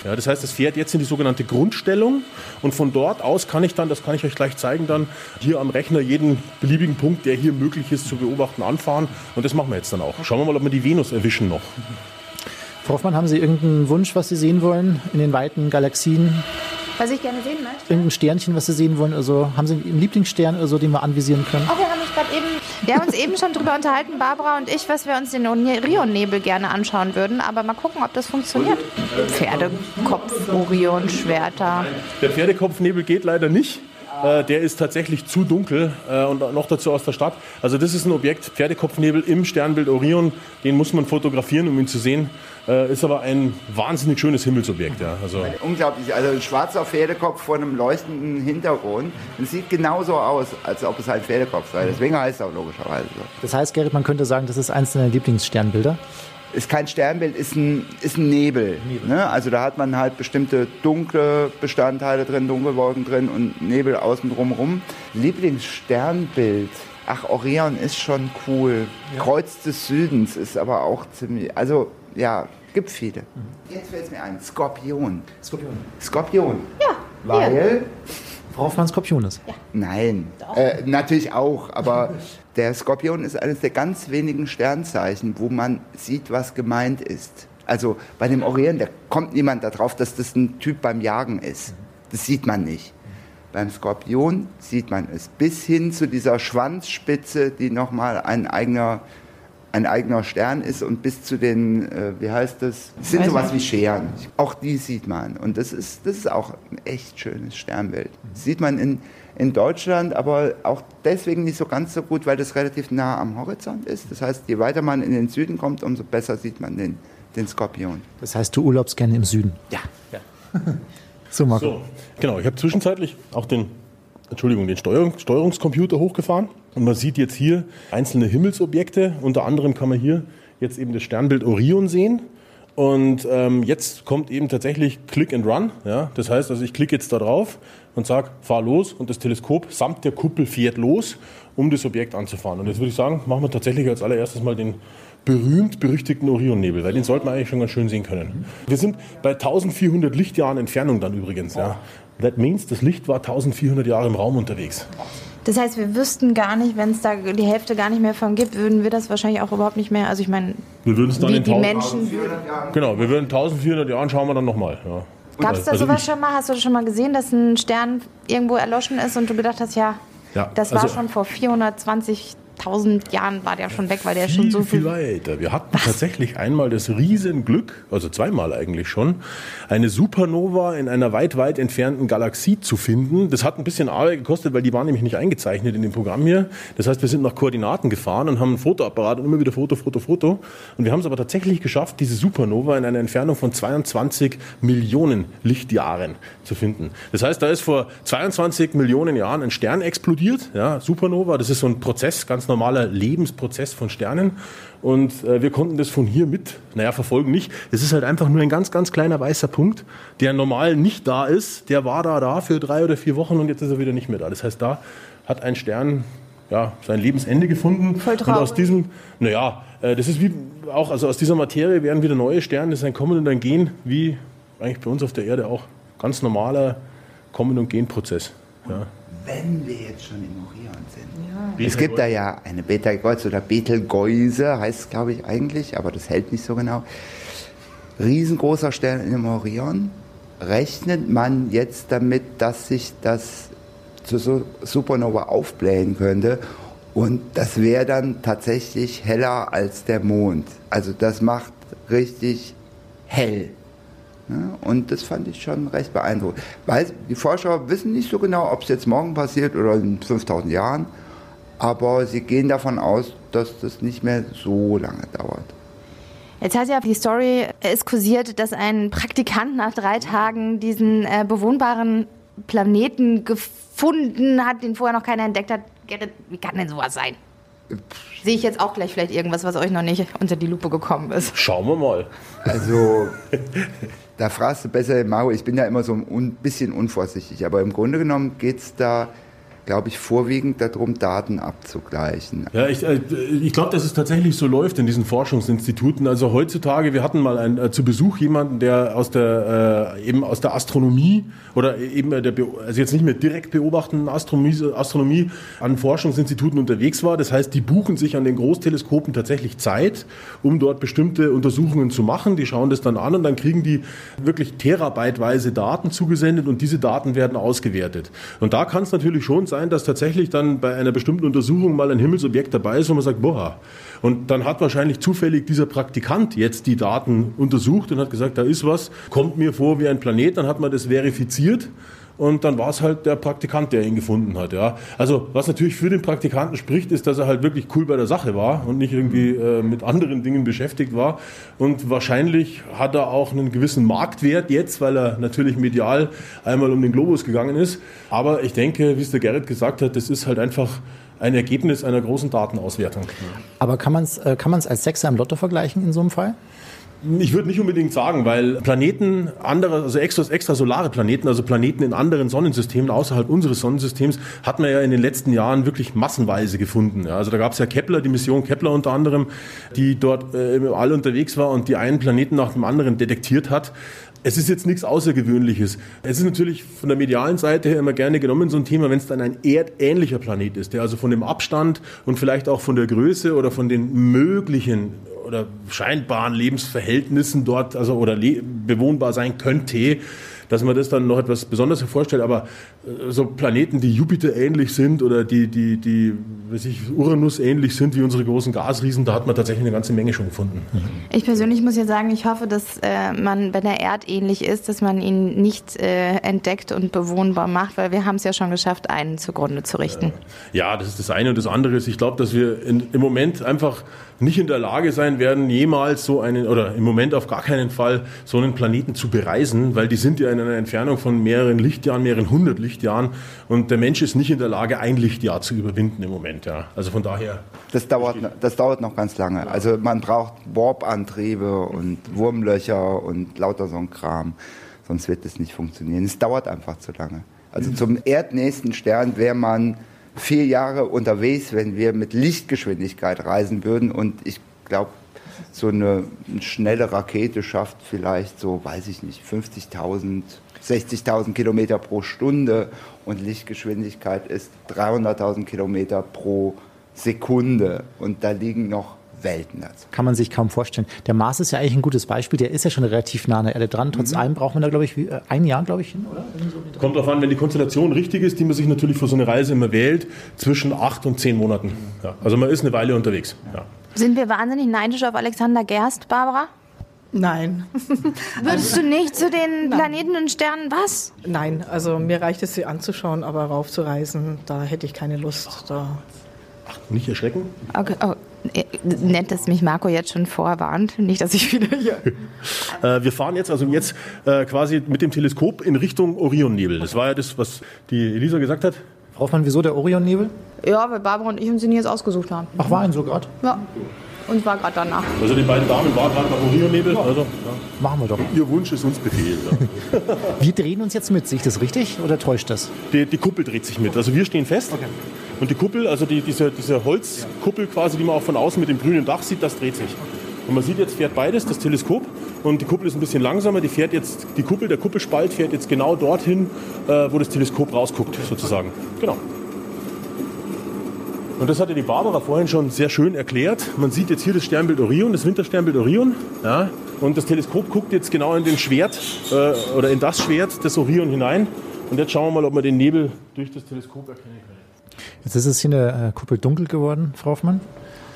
Ja. Das heißt, es fährt jetzt in die sogenannte Grundstellung und von dort aus kann ich dann, das kann ich euch gleich zeigen, dann hier am Rechner jeden beliebigen Punkt, der hier möglich ist zu beobachten, anfahren und das machen wir jetzt dann auch. Schauen wir mal, ob wir die Venus erwischen noch. Frau Hoffmann, haben Sie irgendeinen Wunsch, was Sie sehen wollen in den weiten Galaxien? Was ich gerne sehen möchte. Irgendein Sternchen, was Sie sehen wollen? Also haben Sie einen Lieblingsstern oder so, den wir anvisieren können? Oh, wir haben uns gerade eben, wir haben uns eben schon drüber unterhalten, Barbara und ich, was wir uns den Orionnebel gerne anschauen würden. Aber mal gucken, ob das funktioniert. Pferdekopf, Orion, Schwerter. Der Pferdekopfnebel geht leider nicht. Äh, der ist tatsächlich zu dunkel äh, und noch dazu aus der Stadt. Also das ist ein Objekt, Pferdekopfnebel im Sternbild Orion. Den muss man fotografieren, um ihn zu sehen. Äh, ist aber ein wahnsinnig schönes Himmelsobjekt. Ja. Also Unglaublich, also ein schwarzer Pferdekopf vor einem leuchtenden Hintergrund. Es sieht genauso aus, als ob es ein Pferdekopf sei. Deswegen heißt es auch logischerweise so. Das heißt, Gerrit, man könnte sagen, das ist eins deiner Lieblingssternbilder. Ist kein Sternbild, ist ein, ist ein Nebel. Ne? Also da hat man halt bestimmte dunkle Bestandteile drin, Dunkelwolken drin und Nebel außen drumherum. Lieblingssternbild. Ach, Orion ist schon cool. Kreuz des Südens ist aber auch ziemlich. Also, ja, gibt viele. Jetzt fällt es mir ein: Skorpion. Skorpion. Skorpion. Ja. Weil. Worauf man Skorpion ist. Nein, äh, natürlich auch, aber der Skorpion ist eines der ganz wenigen Sternzeichen, wo man sieht, was gemeint ist. Also bei dem Orion, da kommt niemand darauf, dass das ein Typ beim Jagen ist. Das sieht man nicht. Beim Skorpion sieht man es bis hin zu dieser Schwanzspitze, die nochmal ein eigener, ein eigener Stern ist und bis zu den, äh, wie heißt das? Sind Weiß sowas nicht. wie Scheren. Auch die sieht man. Und das ist, das ist auch ein echt schönes Sternbild. Das sieht man in, in Deutschland, aber auch deswegen nicht so ganz so gut, weil das relativ nah am Horizont ist. Das heißt, je weiter man in den Süden kommt, umso besser sieht man den, den Skorpion. Das heißt, du urlaubst gerne im Süden. Ja. So, Marco. So, genau. Ich habe zwischenzeitlich auch den, Entschuldigung, den Steuerung, Steuerungscomputer hochgefahren. Und man sieht jetzt hier einzelne Himmelsobjekte. Unter anderem kann man hier jetzt eben das Sternbild Orion sehen. Und ähm, jetzt kommt eben tatsächlich Click and Run. Ja? Das heißt, also ich klicke jetzt da drauf und sage, fahr los und das Teleskop samt der Kuppel fährt los, um das Objekt anzufahren. Und jetzt würde ich sagen, machen wir tatsächlich als allererstes mal den berühmt-berüchtigten Orionnebel, weil den sollte man eigentlich schon ganz schön sehen können. Wir sind bei 1400 Lichtjahren Entfernung dann übrigens. Ja. That means, das Licht war 1400 Jahre im Raum unterwegs. Das heißt, wir wüssten gar nicht, wenn es da die Hälfte gar nicht mehr von gibt, würden wir das wahrscheinlich auch überhaupt nicht mehr. Also ich meine, Wir würden es dann die, in die 1000 Menschen. Genau, wir würden 1400 Jahren schauen wir dann nochmal. Ja. Gab es da Also sowas schon mal? Hast du das schon mal gesehen, dass ein Stern irgendwo erloschen ist und du gedacht hast, ja, Ja, das war also- schon vor 420.000 Jahren, war der schon weg, weil der schon viel, so viel. viel weiter. Wir hatten tatsächlich einmal das Riesenglück, also zweimal eigentlich schon, eine Supernova in einer weit, weit entfernten Galaxie zu finden. Das hat ein bisschen Arbeit gekostet, weil die waren nämlich nicht eingezeichnet in dem Programm hier. Das heißt, wir sind nach Koordinaten gefahren und haben einen Fotoapparat und immer wieder Foto, Foto, Foto. Und wir haben es aber tatsächlich geschafft, diese Supernova in einer Entfernung von 22 Millionen Lichtjahren zu finden. Das heißt, da ist vor 22 Millionen Jahren ein Stern explodiert, ja, Supernova. Das ist so ein Prozess, ganz normaler Lebensprozess von Sternen. Und äh, wir konnten das von hier mit, naja, verfolgen nicht. Es ist halt einfach nur ein ganz, ganz kleiner weißer Punkt, der normal nicht da ist. Der war da, da für drei oder vier Wochen und jetzt ist er wieder nicht mehr da. Das heißt, da hat ein Stern ja, sein Lebensende gefunden. Voll und aus diesem, naja, äh, das ist wie auch, also aus dieser Materie werden wieder neue Sterne, das ist ein Kommen und ein Gehen, wie eigentlich bei uns auf der Erde auch. Ganz normaler Kommen- und Gehen-Prozess. Ja. Wenn wir jetzt schon im. Es gibt da ja eine Betelgeuse oder Betelgeuse, heißt es glaube ich eigentlich, aber das hält nicht so genau. Riesengroßer Stern im Orion. Rechnet man jetzt damit, dass sich das zur Su- Supernova aufblähen könnte? Und das wäre dann tatsächlich heller als der Mond. Also das macht richtig hell. Und das fand ich schon recht beeindruckend. Weil die Forscher wissen nicht so genau, ob es jetzt morgen passiert oder in 5000 Jahren, aber sie gehen davon aus, dass das nicht mehr so lange dauert. Jetzt hat ja die Story äh, ist kursiert, dass ein Praktikant nach drei Tagen diesen äh, bewohnbaren Planeten gefunden hat, den vorher noch keiner entdeckt hat. Gerrit, wie kann denn sowas sein? Sehe ich jetzt auch gleich vielleicht irgendwas, was euch noch nicht unter die Lupe gekommen ist. Schauen wir mal. Also, da fragst du besser Mario. Ich bin ja immer so ein bisschen unvorsichtig, aber im Grunde genommen geht es da, glaube ich, vorwiegend darum, Daten abzugleichen. Ja, ich, äh, ich glaube, dass es tatsächlich so läuft in diesen Forschungsinstituten. Also heutzutage, wir hatten mal ein, äh, zu Besuch jemanden, der aus der äh, eben aus der Astronomie oder eben äh, der also jetzt nicht mehr direkt beobachtenden Astronomie, Astronomie an Forschungsinstituten unterwegs war. Das heißt, die buchen sich an den Großteleskopen tatsächlich Zeit, um dort bestimmte Untersuchungen zu machen. Die schauen das dann an und dann kriegen die wirklich terabyteweise Daten zugesendet und diese Daten werden ausgewertet. Und da kann es natürlich schon sein, dass tatsächlich dann bei einer bestimmten Untersuchung mal ein Himmelsobjekt dabei ist, wo man sagt, boah. Und dann hat wahrscheinlich zufällig dieser Praktikant jetzt die Daten untersucht und hat gesagt, da ist was, kommt mir vor wie ein Planet, dann hat man das verifiziert und dann war es halt der Praktikant, der ihn gefunden hat. Ja. Also was natürlich für den Praktikanten spricht, ist, dass er halt wirklich cool bei der Sache war und nicht irgendwie äh, mit anderen Dingen beschäftigt war. Und wahrscheinlich hat er auch einen gewissen Marktwert jetzt, weil er natürlich medial einmal um den Globus gegangen ist. Aber ich denke, wie es der Gerrit gesagt hat, das ist halt einfach ein Ergebnis einer großen Datenauswertung. Aber kann man es äh, als Sechser im Lotto vergleichen in so einem Fall? Ich würde nicht unbedingt sagen, weil Planeten, andere, also extra, extrasolare Planeten, also Planeten in anderen Sonnensystemen außerhalb unseres Sonnensystems, hat man ja in den letzten Jahren wirklich massenweise gefunden. Ja, also da gab es ja Kepler, die Mission Kepler unter anderem, die dort äh, im All unterwegs war und die einen Planeten nach dem anderen detektiert hat. Es ist jetzt nichts Außergewöhnliches. Es ist natürlich von der medialen Seite her immer gerne genommen, so ein Thema, wenn es dann ein erdähnlicher Planet ist, der also von dem Abstand und vielleicht auch von der Größe oder von den möglichen oder scheinbaren Lebensverhältnissen dort also oder bewohnbar sein könnte, dass man das dann noch etwas Besonderes hervorstellt. Aber äh, so Planeten, die Jupiter ähnlich sind oder die, die, die weiß ich, Uranus ähnlich sind wie unsere großen Gasriesen, da hat man tatsächlich eine ganze Menge schon gefunden. Ich persönlich muss ja sagen, ich hoffe, dass äh, man, wenn er erdähnlich ist, dass man ihn nicht äh, entdeckt und bewohnbar macht, weil wir haben es ja schon geschafft, einen zugrunde zu richten. Ja, das ist das eine und das andere ist, ich glaube, dass wir in, im Moment einfach nicht in der Lage sein werden, jemals so einen, oder im Moment auf gar keinen Fall, so einen Planeten zu bereisen, weil die sind ja in einer Entfernung von mehreren Lichtjahren, mehreren hundert Lichtjahren und der Mensch ist nicht in der Lage, ein Lichtjahr zu überwinden im Moment. Ja. Also von daher. Das dauert, das dauert noch ganz lange. Also man braucht Warp-Antriebe und Wurmlöcher und lauter so ein Kram, sonst wird es nicht funktionieren. Es dauert einfach zu lange. Also zum erdnächsten Stern wäre man vier Jahre unterwegs, wenn wir mit Lichtgeschwindigkeit reisen würden. Und ich glaube, so eine, eine, schnelle Rakete schafft vielleicht so, weiß ich nicht, 50.000, 60.000 Kilometer pro Stunde und Lichtgeschwindigkeit ist 300.000 Kilometer pro Sekunde. Und da liegen noch Welten dazu. Kann man sich kaum vorstellen. Der Mars ist ja eigentlich ein gutes Beispiel. Der ist ja schon relativ nah an der Erde dran. Trotz mhm. allem braucht man da, glaube ich, äh, ein Jahr, glaube ich, hin, oder? Kommt darauf an, wenn die Konstellation richtig ist, die man sich natürlich für so eine Reise immer wählt, zwischen acht und zehn Monaten. Ja. Also man ist eine Weile unterwegs. Ja. Sind wir wahnsinnig neidisch auf Alexander Gerst, Barbara? Nein. Würdest du nicht zu den Planeten und Sternen was? Nein, also mir reicht es, sie anzuschauen, aber raufzureisen, da hätte ich keine Lust. Da. Ach, nicht erschrecken? Okay, oh, nett, dass mich Marco jetzt schon vorwarnt, nicht, dass ich wieder hier. äh, wir fahren jetzt also jetzt äh, quasi mit dem Teleskop in Richtung Orionnebel. Das war ja das, was die Elisa gesagt hat. Frau Hoffmann, wieso der Orionnebel? Ja, weil Barbara und ich uns ihn jetzt ausgesucht haben. Ach, war ein so gerade? Ja. Und war gerade danach. Also die beiden Damen waren gerade nach Orionnebel. Ja. Also, ja. Machen wir doch. Ihr Wunsch ist uns Befehl. Ja. wir drehen uns jetzt mit. Sehe ich das richtig oder täuscht das? Die, die Kuppel dreht sich mit. Also wir stehen fest. Okay. Und die Kuppel, also die, diese, diese Holzkuppel quasi, die man auch von außen mit dem grünen Dach sieht, das dreht sich. Und man sieht jetzt fährt beides, das Teleskop und die Kuppel ist ein bisschen langsamer. Die fährt jetzt, die Kuppel, der Kuppelspalt fährt jetzt genau dorthin, äh, wo das Teleskop rausguckt, sozusagen. Genau. Und das hatte die Barbara vorhin schon sehr schön erklärt. Man sieht jetzt hier das Sternbild Orion, das Wintersternbild Orion. Ja, und das Teleskop guckt jetzt genau in den Schwert äh, oder in das Schwert des Orion hinein. Und jetzt schauen wir mal, ob wir den Nebel durch das Teleskop erkennen können. Jetzt ist es hier in der äh, Kuppel dunkel geworden, Frau Hoffmann.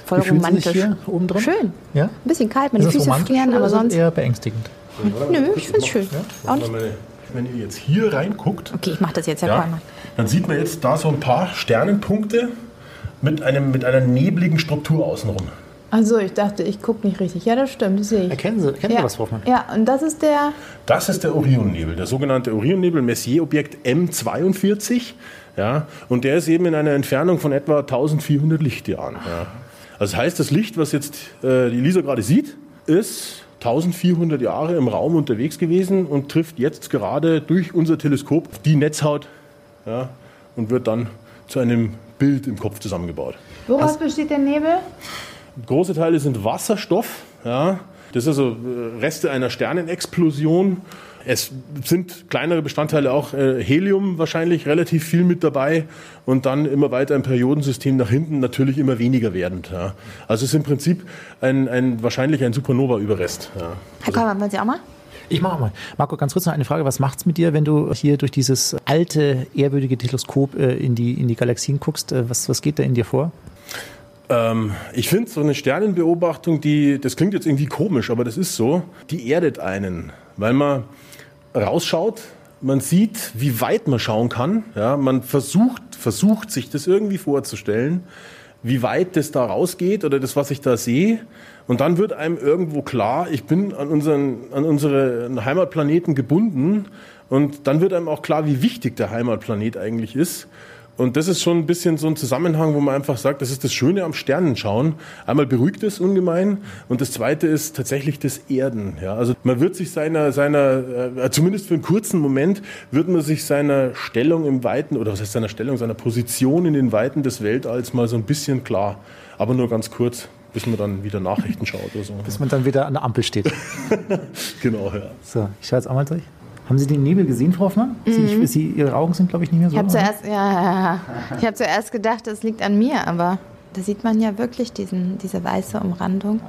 Voll Wie romantisch. Sich hier oben drin? Schön. Ja? Ein bisschen kalt, meine ist Füße frieren, aber sonst. eher beängstigend. Nö, ich finde es schön. Ja? Wenn ihr jetzt hier reinguckt, okay, ich mache das jetzt, Herr ja, dann sieht man jetzt da so ein paar Sternenpunkte mit, einem, mit einer nebligen Struktur außenrum. Also ich dachte, ich gucke nicht richtig. Ja, das stimmt, das sehe ich. Erkennen Sie, erkennen ja. Sie was, Frau Hoffmann? Ja, und das ist der... Das ist der Orionnebel, der sogenannte Orionnebel, Messier-Objekt M42. Ja, und der ist eben in einer Entfernung von etwa 1400 Lichtjahren. Ja. Also das heißt, das Licht, was jetzt äh, die Lisa gerade sieht, ist 1400 Jahre im Raum unterwegs gewesen und trifft jetzt gerade durch unser Teleskop die Netzhaut ja, und wird dann zu einem Bild im Kopf zusammengebaut. Woraus also, besteht der Nebel? Große Teile sind Wasserstoff. Ja. Das ist also äh, Reste einer Sternenexplosion. Es sind kleinere Bestandteile auch äh, Helium wahrscheinlich relativ viel mit dabei und dann immer weiter im Periodensystem nach hinten natürlich immer weniger werdend. Ja. Also es ist im Prinzip ein, ein wahrscheinlich ein Supernova-Überrest. Ja. Herr Kollmann, wollen Sie auch mal? Ich mache mal. Marco, ganz kurz noch eine Frage. Was macht's mit dir, wenn du hier durch dieses alte, ehrwürdige Teleskop äh, in, die, in die Galaxien guckst? Äh, was, was geht da in dir vor? Ähm, ich finde so eine Sternenbeobachtung, die, das klingt jetzt irgendwie komisch, aber das ist so, die erdet einen, weil man rausschaut man sieht, wie weit man schauen kann. Ja, man versucht, versucht sich das irgendwie vorzustellen, wie weit das da rausgeht oder das, was ich da sehe. Und dann wird einem irgendwo klar, ich bin an unseren, an unseren Heimatplaneten gebunden. Und dann wird einem auch klar, wie wichtig der Heimatplanet eigentlich ist. Und das ist schon ein bisschen so ein Zusammenhang, wo man einfach sagt, das ist das Schöne am Sternenschauen. Einmal beruhigt es ungemein und das Zweite ist tatsächlich das Erden. Ja, also man wird sich seiner, seiner, äh, zumindest für einen kurzen Moment, wird man sich seiner Stellung im Weiten, oder was heißt seiner Stellung, seiner Position in den Weiten des Weltalls mal so ein bisschen klar. Aber nur ganz kurz, bis man dann wieder Nachrichten schaut oder so. Bis man dann wieder an der Ampel steht. genau, ja. So, ich schaue jetzt auch mal durch. Haben Sie den Nebel gesehen, Frau Hoffmann? Mhm. Sie, Sie, Ihre Augen sind, glaube ich, nicht mehr so. Ich habe oder? zuerst, ja, ja, ja. Ich habe zuerst gedacht, es liegt an mir, aber da sieht man ja wirklich diesen, diese weiße Umrandung.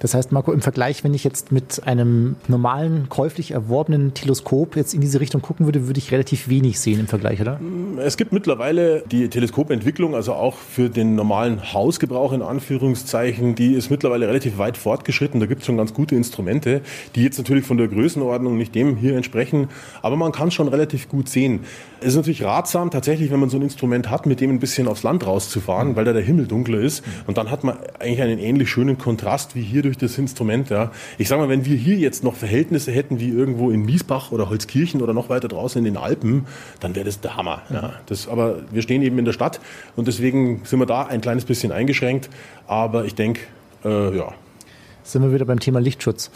Das heißt, Marco, im Vergleich, wenn ich jetzt mit einem normalen, käuflich erworbenen Teleskop jetzt in diese Richtung gucken würde, würde ich relativ wenig sehen im Vergleich, oder? Es gibt mittlerweile die Teleskopentwicklung, also auch für den normalen Hausgebrauch in Anführungszeichen, die ist mittlerweile relativ weit fortgeschritten. Da gibt es schon ganz gute Instrumente, die jetzt natürlich von der Größenordnung nicht dem hier entsprechen, aber man kann schon relativ gut sehen. Es ist natürlich ratsam, tatsächlich, wenn man so ein Instrument hat, mit dem ein bisschen aufs Land rauszufahren, weil da der Himmel dunkler ist. Und dann hat man eigentlich einen ähnlich schönen Kontrast wie hier durch das Instrument. Ja. Ich sage mal, wenn wir hier jetzt noch Verhältnisse hätten wie irgendwo in Miesbach oder Holzkirchen oder noch weiter draußen in den Alpen, dann wäre das der Hammer. Ja. Das, aber wir stehen eben in der Stadt und deswegen sind wir da ein kleines bisschen eingeschränkt. Aber ich denke, äh, ja. Sind wir wieder beim Thema Lichtschutz.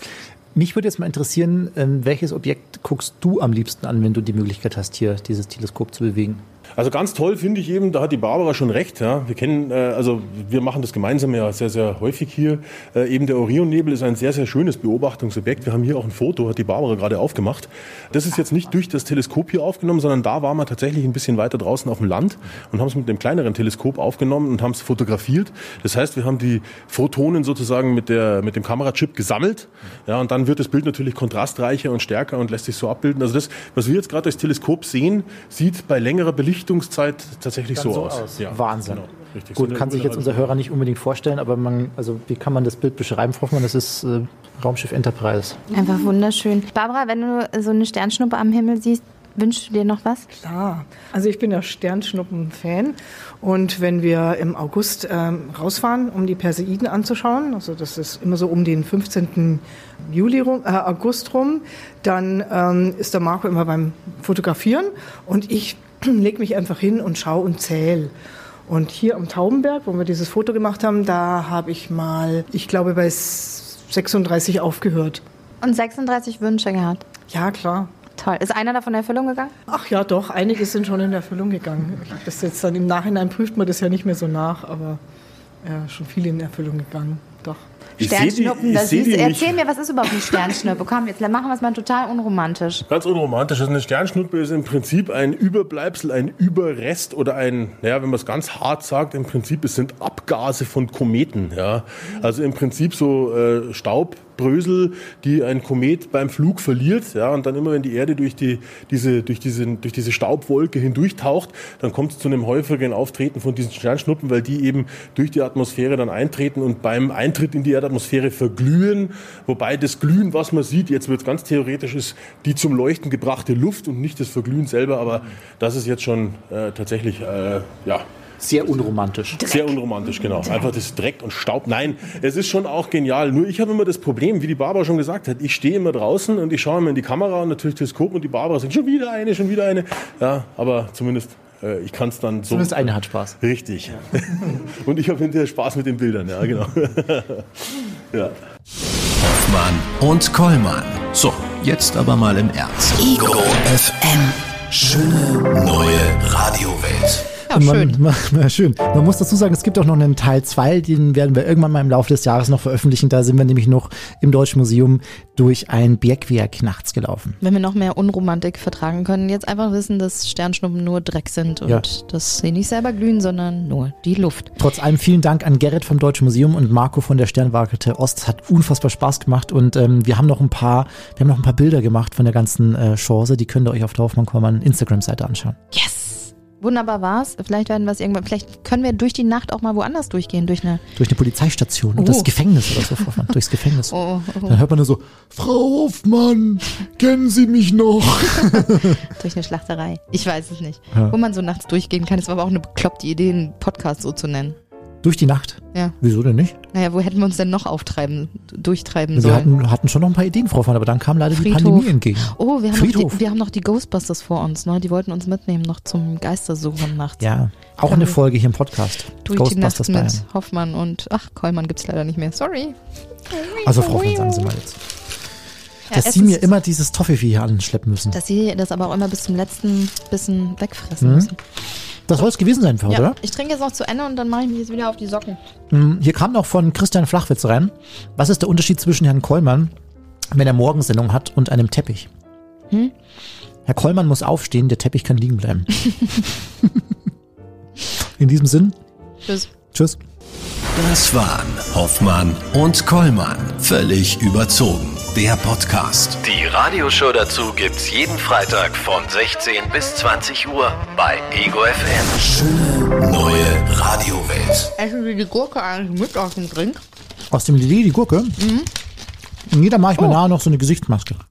Mich würde jetzt mal interessieren, ähm, welches Objekt guckst du am liebsten an, wenn du die Möglichkeit hast, hier dieses Teleskop zu bewegen? Also ganz toll finde ich eben, da hat die Barbara schon recht. Ja. Wir kennen, äh, also wir machen das gemeinsam ja sehr, sehr häufig hier. Äh, eben der Orionnebel ist ein sehr, sehr schönes Beobachtungsobjekt. Wir haben hier auch ein Foto, hat die Barbara gerade aufgemacht. Das ist jetzt nicht durch das Teleskop hier aufgenommen, sondern da waren wir tatsächlich ein bisschen weiter draußen auf dem Land und haben es mit einem kleineren Teleskop aufgenommen und haben es fotografiert. Das heißt, wir haben die Photonen sozusagen mit, der, mit dem Kamerachip gesammelt. Ja, und dann wird das Bild natürlich kontrastreicher und stärker und lässt sich so abbilden. Also das, was wir jetzt gerade durchs Teleskop sehen, sieht bei längerer Belichtung Belichtungszeit tatsächlich Dann so, aus. Ja, Wahnsinn. Genau, richtig. Gut, So kann sich jetzt unser Hörer nicht unbedingt vorstellen, aber man, also wie kann man das Bild beschreiben, Frau Hoffmann? Das ist äh, Raumschiff Enterprise. Einfach wunderschön. Barbara, wenn du so eine Sternschnuppe am Himmel siehst, wünschst du dir noch was? Klar. Also ich bin ja Sternschnuppen-Fan. Und wenn wir im August ähm, rausfahren, um die Perseiden anzuschauen, also das ist immer so um den 15. Juli rum, äh, August rum, dann ähm, ist der Marco immer beim Fotografieren und ich lege mich einfach hin und schaue und zähle. Und hier am Taubenberg, wo wir dieses Foto gemacht haben, da habe ich mal, ich glaube, bei 36 aufgehört. Und 36 Wünsche gehabt. Ja, klar. Toll. Ist einer davon in Erfüllung gegangen? Ach ja, doch, einige sind schon in Erfüllung gegangen. Das jetzt dann im Nachhinein prüft man das ja nicht mehr so nach, aber ja, schon viele in Erfüllung gegangen. Doch. Die- Sternschnuppen, das ist, die erzähl mir, was ist überhaupt eine Sternschnuppe? Komm, jetzt machen wir es mal total unromantisch. Ganz unromantisch. Also eine Sternschnuppe ist im Prinzip ein Überbleibsel, ein Überrest oder ein, naja, wenn man es ganz hart sagt, im Prinzip es sind Abgase von Kometen. Ja. Also im Prinzip so äh, Staubbrösel, die ein Komet beim Flug verliert. Ja, und dann immer, wenn die Erde durch, die, diese, durch, diese, durch diese Staubwolke hindurchtaucht, dann kommt es zu einem häufigen Auftreten von diesen Sternschnuppen, weil die eben durch die Atmosphäre dann eintreten und beim Eintritt in die Erdatmosphäre verglühen. Wobei das Glühen, was man sieht, jetzt wird ganz theoretisch, ist die zum Leuchten gebrachte Luft und nicht das Verglühen selber. Aber das ist jetzt schon äh, tatsächlich, äh, ja, Sehr unromantisch. sehr unromantisch, genau. Einfach das Dreck und Staub. Nein, es ist schon auch genial. Nur ich habe immer das Problem, wie die Barbara schon gesagt hat, ich stehe immer draußen und ich schaue immer in die Kamera und natürlich Teleskop und die Barbara sagt, schon wieder eine, schon wieder eine. Ja, aber zumindest, äh, ich kann es dann so. Zumindest eine hat Spaß. Richtig. und ich habe hinterher Spaß mit den Bildern, ja, genau. ja. Hoffmann und Kollmann. So, jetzt aber mal im Ernst. Ego FM. Schöne neue Radiowelt. Ja, schön. Man, man, schön. Man muss dazu sagen, es gibt auch noch einen Teil 2, den werden wir irgendwann mal im Laufe des Jahres noch veröffentlichen. Da sind wir nämlich noch im Deutschen Museum durch ein Bergwerk nachts gelaufen. Wenn wir noch mehr Unromantik vertragen können, jetzt einfach wissen, dass Sternschnuppen nur Dreck sind und Ja. dass sie nicht selber glühen, sondern nur die Luft. Trotz allem vielen Dank an Gerrit vom Deutschen Museum und Marco von der Sternwarte Ost. Hat unfassbar Spaß gemacht und ähm, wir haben noch ein paar, wir haben noch ein paar Bilder gemacht von der ganzen äh, Chance. Die könnt ihr euch auf der Hoffmann-Kollmann Instagram-Seite anschauen. Yes! Wunderbar war's. Vielleicht werden wir es irgendwann, vielleicht können wir durch die Nacht auch mal woanders durchgehen, durch eine. Durch eine Polizeistation und Oh. das Gefängnis oder so. Vorfahren. Durchs Gefängnis. Oh, oh, Dann hört man nur so, Frau Hoffmann, kennen Sie mich noch? durch eine Schlachterei. Ich weiß es nicht. Ja. Wo man so nachts durchgehen kann. Das war aber auch eine bekloppte Idee, einen Podcast so zu nennen. Durch die Nacht? Ja. Wieso denn nicht? Naja, wo hätten wir uns denn noch auftreiben, durchtreiben Wir sollen? hatten, hatten schon noch ein paar Ideen, Frau Hoffmann, aber dann kam leider die Friedhof. Pandemie entgegen. Oh, wir haben, die, wir haben noch die Ghostbusters vor uns, ne? Die wollten uns mitnehmen noch zum Geistersuchen nachts. Ja, auch Dann eine Folge hier im Podcast. Durch die Nacht Ghostbusters mit Bayern. Hoffmann und ach, Kollmann gibt's leider nicht mehr. Sorry. Also Frau Hoffmann, sagen Sie mal jetzt. Ja, Dass Sie mir immer dieses Toffifee hier anschleppen müssen. Dass sie das aber auch immer bis zum letzten Bissen wegfressen Mhm. müssen. Das soll es gewesen sein für heute, Ja, oder? ich trinke jetzt noch zu Ende und dann mache ich mich jetzt wieder auf die Socken. Mm, Hier kam noch von Christian Flachwitz rein. Was ist der Unterschied zwischen Herrn Kollmann, wenn er Morgensendung hat, und einem Teppich? Hm? Herr Kollmann muss aufstehen, der Teppich kann liegen bleiben. In diesem Sinn, Tschüss. tschüss. Das waren Hoffmann und Kollmann. Völlig überzogen. Der Podcast. Die Radioshow dazu gibt's jeden Freitag von 16 bis 20 Uhr bei Ego FM. Schöne neue Radiowelt. Essen Sie die Gurke eigentlich mit aus dem Drink? Aus dem Lillet die Gurke. Und jeder mache ich mir nachher noch so eine Gesichtsmaske.